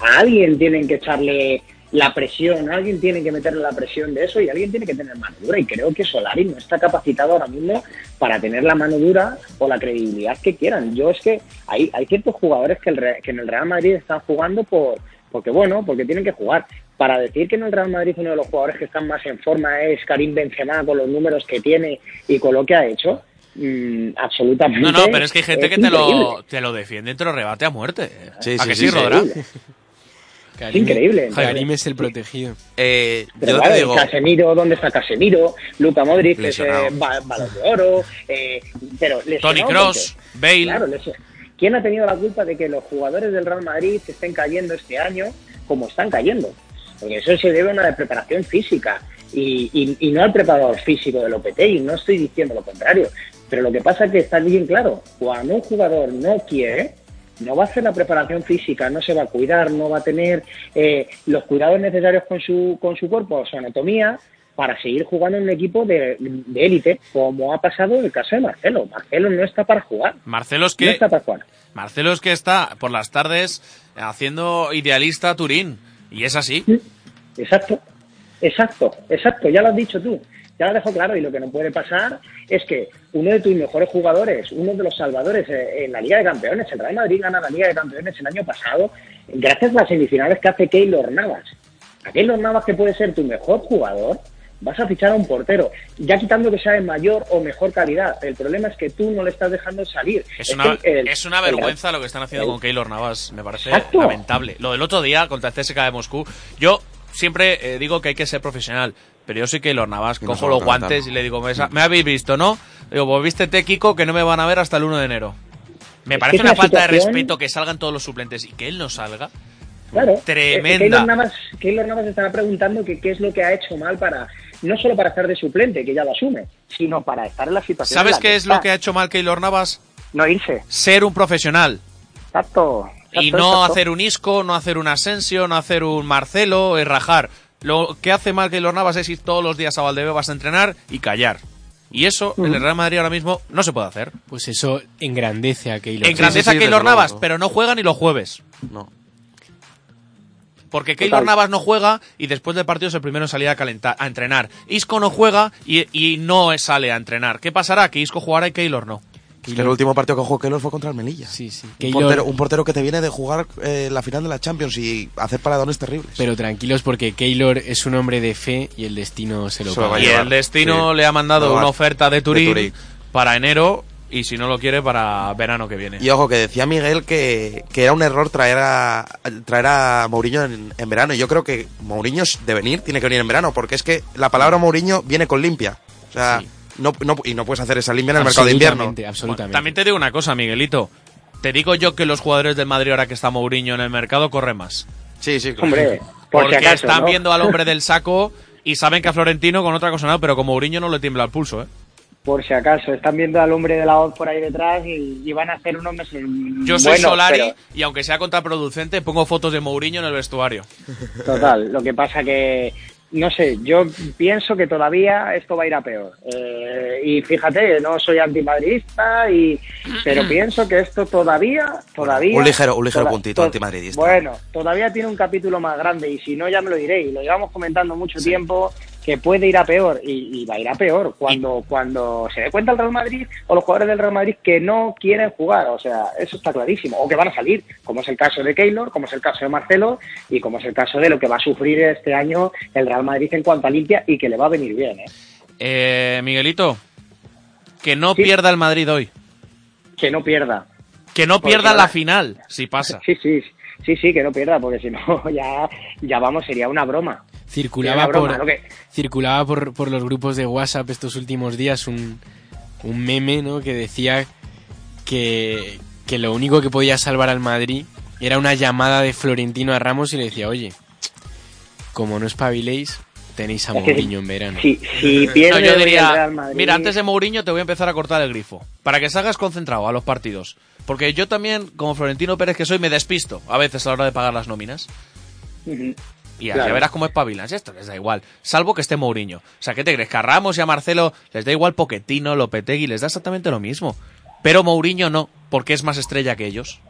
a alguien tienen que echarle la presión, alguien tiene que meterle la presión de eso y alguien tiene que tener mano dura. Y creo que Solari no está capacitado ahora mismo para tener la mano dura o la credibilidad que quieran. Yo es que hay, hay ciertos jugadores que, el que en el Real Madrid están jugando por porque bueno, porque tienen que jugar. Para decir que en el Real Madrid uno de los jugadores que están más en forma es Karim Benzema con los números que tiene y con lo que ha hecho, mm, absolutamente. No, no, pero es que hay gente que te lo, te lo defiende y te lo rebate a muerte. Sí, ¿A sí, que sí, sí, sí. Rodra? Es increíble. Karim es el protegido. Eh, Pero yo claro, te digo, Casemiro, ¿dónde está Casemiro? Luca Modric, que es eh, Lesionado. ba- balón de oro. eh, pero porque- Kroos, Bale. Claro, ¿Quién ha tenido la culpa de que los jugadores del Real Madrid estén cayendo este año como están cayendo? Porque eso se debe a una preparación física y, y- y no al preparador físico del Lopetegui, no estoy diciendo lo contrario. Pero lo que pasa es que está bien claro, cuando un jugador no quiere, no va a hacer la preparación física, no se va a cuidar, no va a tener eh, los cuidados necesarios con su, con su cuerpo, su anatomía, para seguir jugando en un equipo de élite, como ha pasado en el caso de Marcelo. Marcelo no está para jugar. Marcelo es No que está para jugar. Marcelo es que está por las tardes haciendo idealista Turín. Y es así. Exacto, exacto, exacto, ya lo has dicho tú, ya lo dejo claro y lo que no puede pasar es que uno de tus mejores jugadores, uno de los salvadores eh, en la Liga de Campeones, el Real Madrid gana la Liga de Campeones el año pasado gracias a las semifinales que hace Keylor Navas. A Keylor Navas que puede ser tu mejor jugador, vas a fichar a un portero, ya quitando que sea de mayor o mejor calidad. El problema es que tú no le estás dejando salir. Es una, el- es una el- vergüenza lo que están haciendo el- con Keylor Navas. Me parece lamentable. Lo del otro día contra el CSK de Moscú. Yo siempre eh, digo que hay que ser profesional. Pero yo soy Keylor Navas. Cojo los guantes y le digo, me, me habéis visto, ¿no? Digo, pues vístete, Kiko, que no me van a ver hasta el 1 de enero. Me Es parece una una falta de respeto que salgan todos los suplentes y que él no salga. Claro. Tremenda. Keylor Navas, Keylor Navas estaba preguntando que qué es lo que ha hecho mal para, no solo para estar de suplente, que ya lo asume, sino para estar en la situación. ¿Sabes la qué que es lo que ha hecho mal Keylor Navas? No irse. Ser un profesional. Exacto. Y no exacto. hacer un Isco, no hacer un Asensio, no hacer un Marcelo, es rajar. Lo que hace mal Keylor Navas es ir todos los días a Valdebebas a entrenar y callar. Y eso en el Real Madrid ahora mismo no se puede hacer. Pues eso engrandece a Keylor. Engrandece a Keylor Navas, pero no juega ni los jueves. No. Porque Keylor Navas no juega y después del partido es el primero en salir a calentar, a entrenar. Isco no juega y, y no sale a entrenar. ¿Qué pasará? Que Isco jugará y Keylor no. Es que el último partido que jugó Keylor fue contra el Melilla. Sí, sí. Un, Keylor- portero, un portero que te viene de jugar eh, la final de la Champions y hacer paradones terribles. Pero tranquilos porque Keylor es un hombre de fe y el destino se lo paga. Y el destino sí. le ha mandado una oferta de Turín, de Turín. para enero y si no lo quiere para verano que viene. Y ojo, que decía Miguel que, que era un error traer a, traer a Mourinho en, en verano. Y yo creo que Mourinho de venir, tiene que venir en verano, porque es que la palabra Mourinho viene con limpia. O sea, no, no- y no puedes hacer esa limpia en el mercado de invierno. Absolutamente, absolutamente. También te digo una cosa, Miguelito. Te digo yo que los jugadores del Madrid ahora que está Mourinho en el mercado corren más. Sí, sí, claro. Hombre, por Porque si acaso, están ¿no? viendo al hombre del saco y saben que a Florentino con otra cosa no, pero con Mourinho no le tiembla el pulso, ¿eh? Por si acaso, están viendo al hombre de la voz por ahí detrás y, y van a hacer unos meses. Yo soy buenos, Solari pero- y aunque sea contraproducente, pongo fotos de Mourinho en el vestuario. Total, lo que pasa que, no sé, yo pienso que todavía esto va a ir a peor. Eh, y fíjate, no soy antimadridista, y, pero pienso que esto todavía, todavía... un ligero- un ligero toda- puntito to- antimadridista. Bueno, todavía tiene un capítulo más grande y si no ya me lo diré y lo llevamos comentando mucho tiempo que puede ir a peor y, y va a ir a peor cuando, cuando se dé cuenta el Real Madrid o los jugadores del Real Madrid que no quieren jugar, o sea, eso está clarísimo, o que van a salir, como es el caso de Keylor, como es el caso de Marcelo y como es el caso de lo que va a sufrir este año el Real Madrid en cuanto a limpia y que le va a venir bien, ¿eh? Eh, Miguelito, que no pierda el Madrid hoy. que no pierda. Que no Porque pierda la final, si pasa. Sí, sí, sí, sí, que no pierda, porque si no ya, ya vamos, sería una broma. Circulaba, broma, por, que- circulaba por, por los grupos de WhatsApp estos últimos días un, un meme ¿no? que decía que, que lo único que podía salvar al Madrid era una llamada de Florentino a Ramos y le decía, oye, como no espabiléis, tenéis a Mourinho en verano. Si, si pierde No, yo diría, Real Madrid- mira, antes de Mourinho te voy a empezar a cortar el grifo. Para que salgas concentrado a los partidos. Porque yo también, como Florentino Pérez que soy, me despisto a veces a la hora de pagar las nóminas. Y ya, Claro. ya verás cómo espabilas. Esto les da igual. Salvo que esté Mourinho. O sea, ¿qué te crees? Que a Ramos y a Marcelo les da igual Poquetino, Lopetegui, les da exactamente lo mismo. Pero Mourinho no, porque es más estrella que ellos.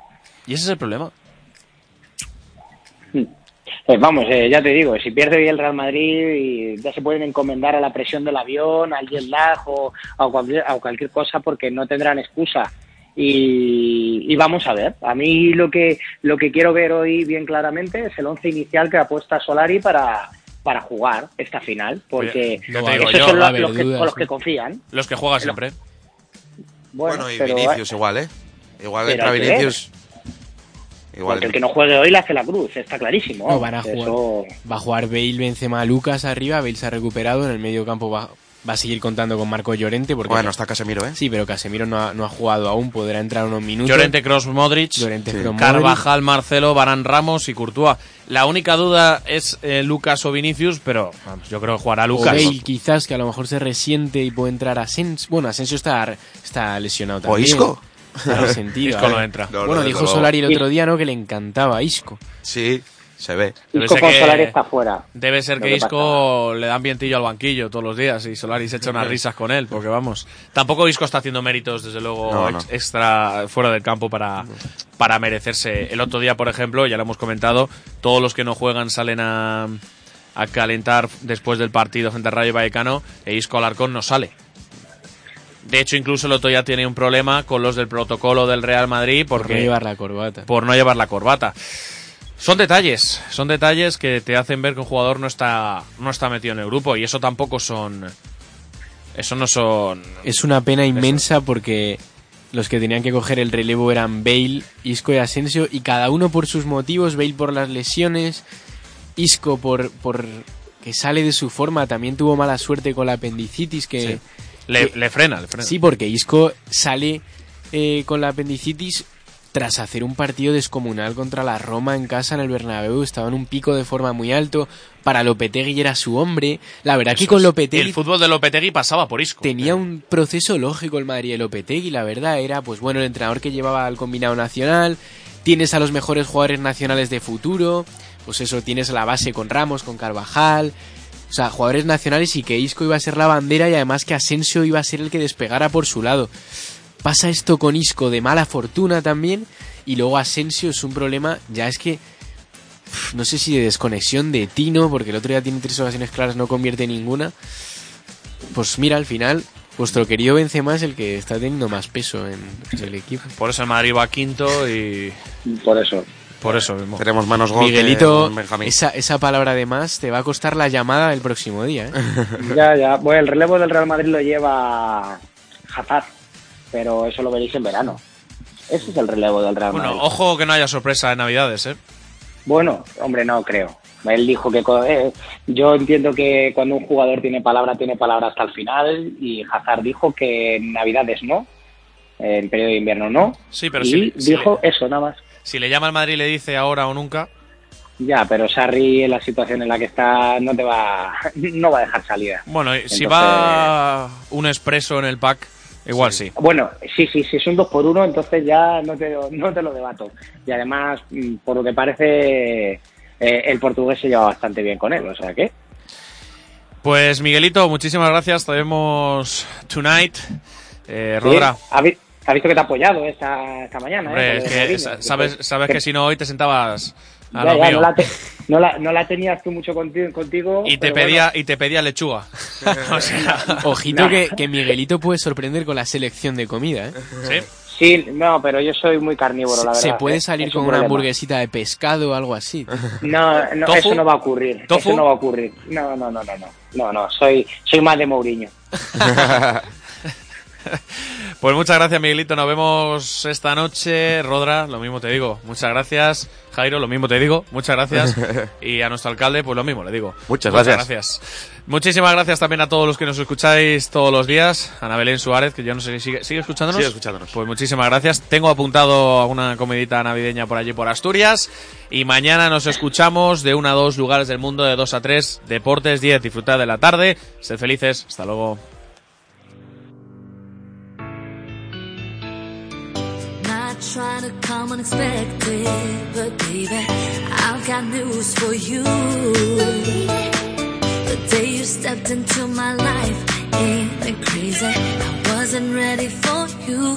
Y ese es el problema. Pues vamos, eh, ya te digo, si pierde hoy el Real Madrid y ya se pueden encomendar a la presión del avión, al jet lag o a cualquier, a cualquier cosa porque no tendrán excusa. Y, y vamos a ver. A mí lo que lo que quiero ver hoy bien claramente es el once inicial que apuesta Solari para, para jugar esta final, porque esos yo, son los, que, dudas, con los ¿no? que confían. Los que juega siempre. Bueno, Bueno, y pero, Vinicius igual, ¿eh? Igual entra Vinicius. Igual. Porque el que no juegue hoy le hace la cruz, está clarísimo. No, van a Eso- jugar. Va a jugar Bale, Benzema, Lucas arriba. Bale se ha recuperado. En el medio campo va, va a seguir contando con Marco Llorente. Porque Bueno, está Casemiro, ¿eh? Sí, pero Casemiro no ha, no ha jugado aún. Podrá entrar unos minutos. Llorente, Cross, Modric, Llorente, Kroos, Modric. Carvajal, Marcelo, Barán Ramos y Courtois. La única duda es eh, Lucas o Vinicius, pero vamos, yo creo que jugará O Lucas. Bale, quizás, que a lo mejor se resiente y puede entrar Asensio. Bueno, Asensio está, está lesionado también. Isco? Está resentido. Isco a no entra. No, no, bueno, dijo. Solari el otro día, ¿no? Que le encantaba a Isco. Sí, se ve. Debe Isco ser con que- Solari está fuera. Debe ser que Isco le dan vientillo al banquillo todos los días y Solari se echa unas risas con él, porque vamos. Tampoco Isco está haciendo méritos, desde luego, No, no. ex- extra fuera del campo para, para merecerse. El otro día, por ejemplo, ya lo hemos comentado, todos los que no juegan salen a, a calentar después del partido frente al Rayo Vallecano e Isco Alarcón no sale. De hecho, incluso el otro día tiene un problema con los del protocolo del Real Madrid Por porque no llevar la corbata. por no llevar la corbata. Son detalles, son detalles que te hacen ver que un jugador no está, no está metido en el grupo y eso tampoco son, eso no son. Es una pena inmensa porque los que tenían que coger el relevo eran Bale, Isco y Asensio y cada uno por sus motivos, Bale por las lesiones, Isco por, por que sale de su forma, también tuvo mala suerte con la apendicitis que... Le, que- le frena, le frena. Sí, porque Isco sale eh, con la apendicitis tras hacer un partido descomunal contra la Roma en casa en el Bernabéu, estaba en un pico de forma muy alto, para Lopetegui era su hombre, la verdad que con es. Lopetegui El fútbol de Lopetegui pasaba por Isco. tenía un proceso lógico el Madrid de Lopetegui, la verdad era, pues bueno, el entrenador que llevaba al combinado nacional, tienes a los mejores jugadores nacionales de futuro, pues eso, tienes la base con Ramos, con Carvajal, o sea, jugadores nacionales y que Isco iba a ser la bandera y además que Asensio iba a ser el que despegara por su lado. Pasa esto con Isco de mala fortuna también y luego Asensio es un problema, ya es que no sé si de desconexión de Tino, porque el otro día tiene tres ocasiones claras, no convierte ninguna. Pues mira, al final, vuestro querido Benzema es el que está teniendo más peso en el equipo. Por eso el Madrid va quinto y... Por eso. Por eso mismo. Tenemos menos gol Miguelito, esa, esa palabra de más te va a costar la llamada el próximo día. ¿eh? Ya, ya. Bueno, el relevo del Real Madrid lo lleva Hazard, pero eso lo veréis en verano. Ese es el relevo del Real Bueno, Madrid. ojo que no haya sorpresa de Navidades, ¿eh? Bueno, hombre, no creo. Él dijo que eh, yo entiendo que cuando un jugador tiene palabra, tiene palabra hasta el final y Hazard dijo que en Navidades no, en periodo de invierno no. Sí, pero y si, si dijo le, eso nada más. si le llama al Madrid le dice ahora o nunca, Ya, pero Sarri en la situación en la que está no te va no va a dejar salida. bueno, si va un expreso en el pack, igual sí. Bueno, sí, sí, si es un 2 por 1 entonces ya no te, no te lo debato. Y además, mm, por lo que parece, eh, el portugués se lleva bastante bien con él, o sea que... Pues Miguelito, muchísimas gracias. Te vemos tonight. Eh, Sí, Rodra, ha, vi- ha visto que te ha apoyado esta, esta mañana. hombre, ¿eh? es que sabes, sabes que si no hoy te sentabas a Ya, lo ya, mío. no, la te- no, la, no la tenías tú mucho contigo. contigo Y te pedía, y te pedía lechuga. O sea, Ojito No. que, que Miguelito puede sorprender con la selección de comida. ¿eh? ¿sí? no, pero yo soy muy carnívoro, la verdad. Se puede ¿eh? salir Es con un una hamburguesita de pescado o algo así. No, no ¿Tofu? eso no va a ocurrir. ¿Tofu? Eso no va a ocurrir. No, no, no, no, no. No, no, soy, soy más de Mourinho. Pues muchas gracias, Miguelito. Nos vemos esta noche. Rodra, lo mismo te digo. Muchas gracias. Jairo, lo mismo te digo. Muchas gracias. Y a nuestro alcalde, pues lo mismo le digo. Muchas gracias. gracias. Muchísimas gracias también a todos los que nos escucháis todos los días. Ana Belén Suárez, que yo no sé si sigue, ¿sigue escuchándonos. Sigue escuchándonos. Pues muchísimas gracias. Tengo apuntado alguna comedita navideña por allí por Asturias. Y mañana nos escuchamos de 1 a 2 lugares del mundo, de 2 a 3, Deportes 10. Disfrutad de la tarde. Sed felices. Hasta luego. Trying to come unexpected, but baby, I've got news for you. The day you stepped into my life, ain't it crazy? I wasn't ready for you.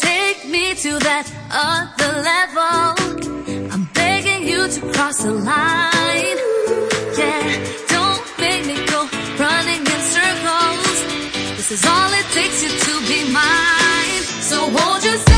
Take me to that other level. I'm begging you to cross the line. Yeah, don't make me go running in circles. This is all it takes you to be mine. So won't you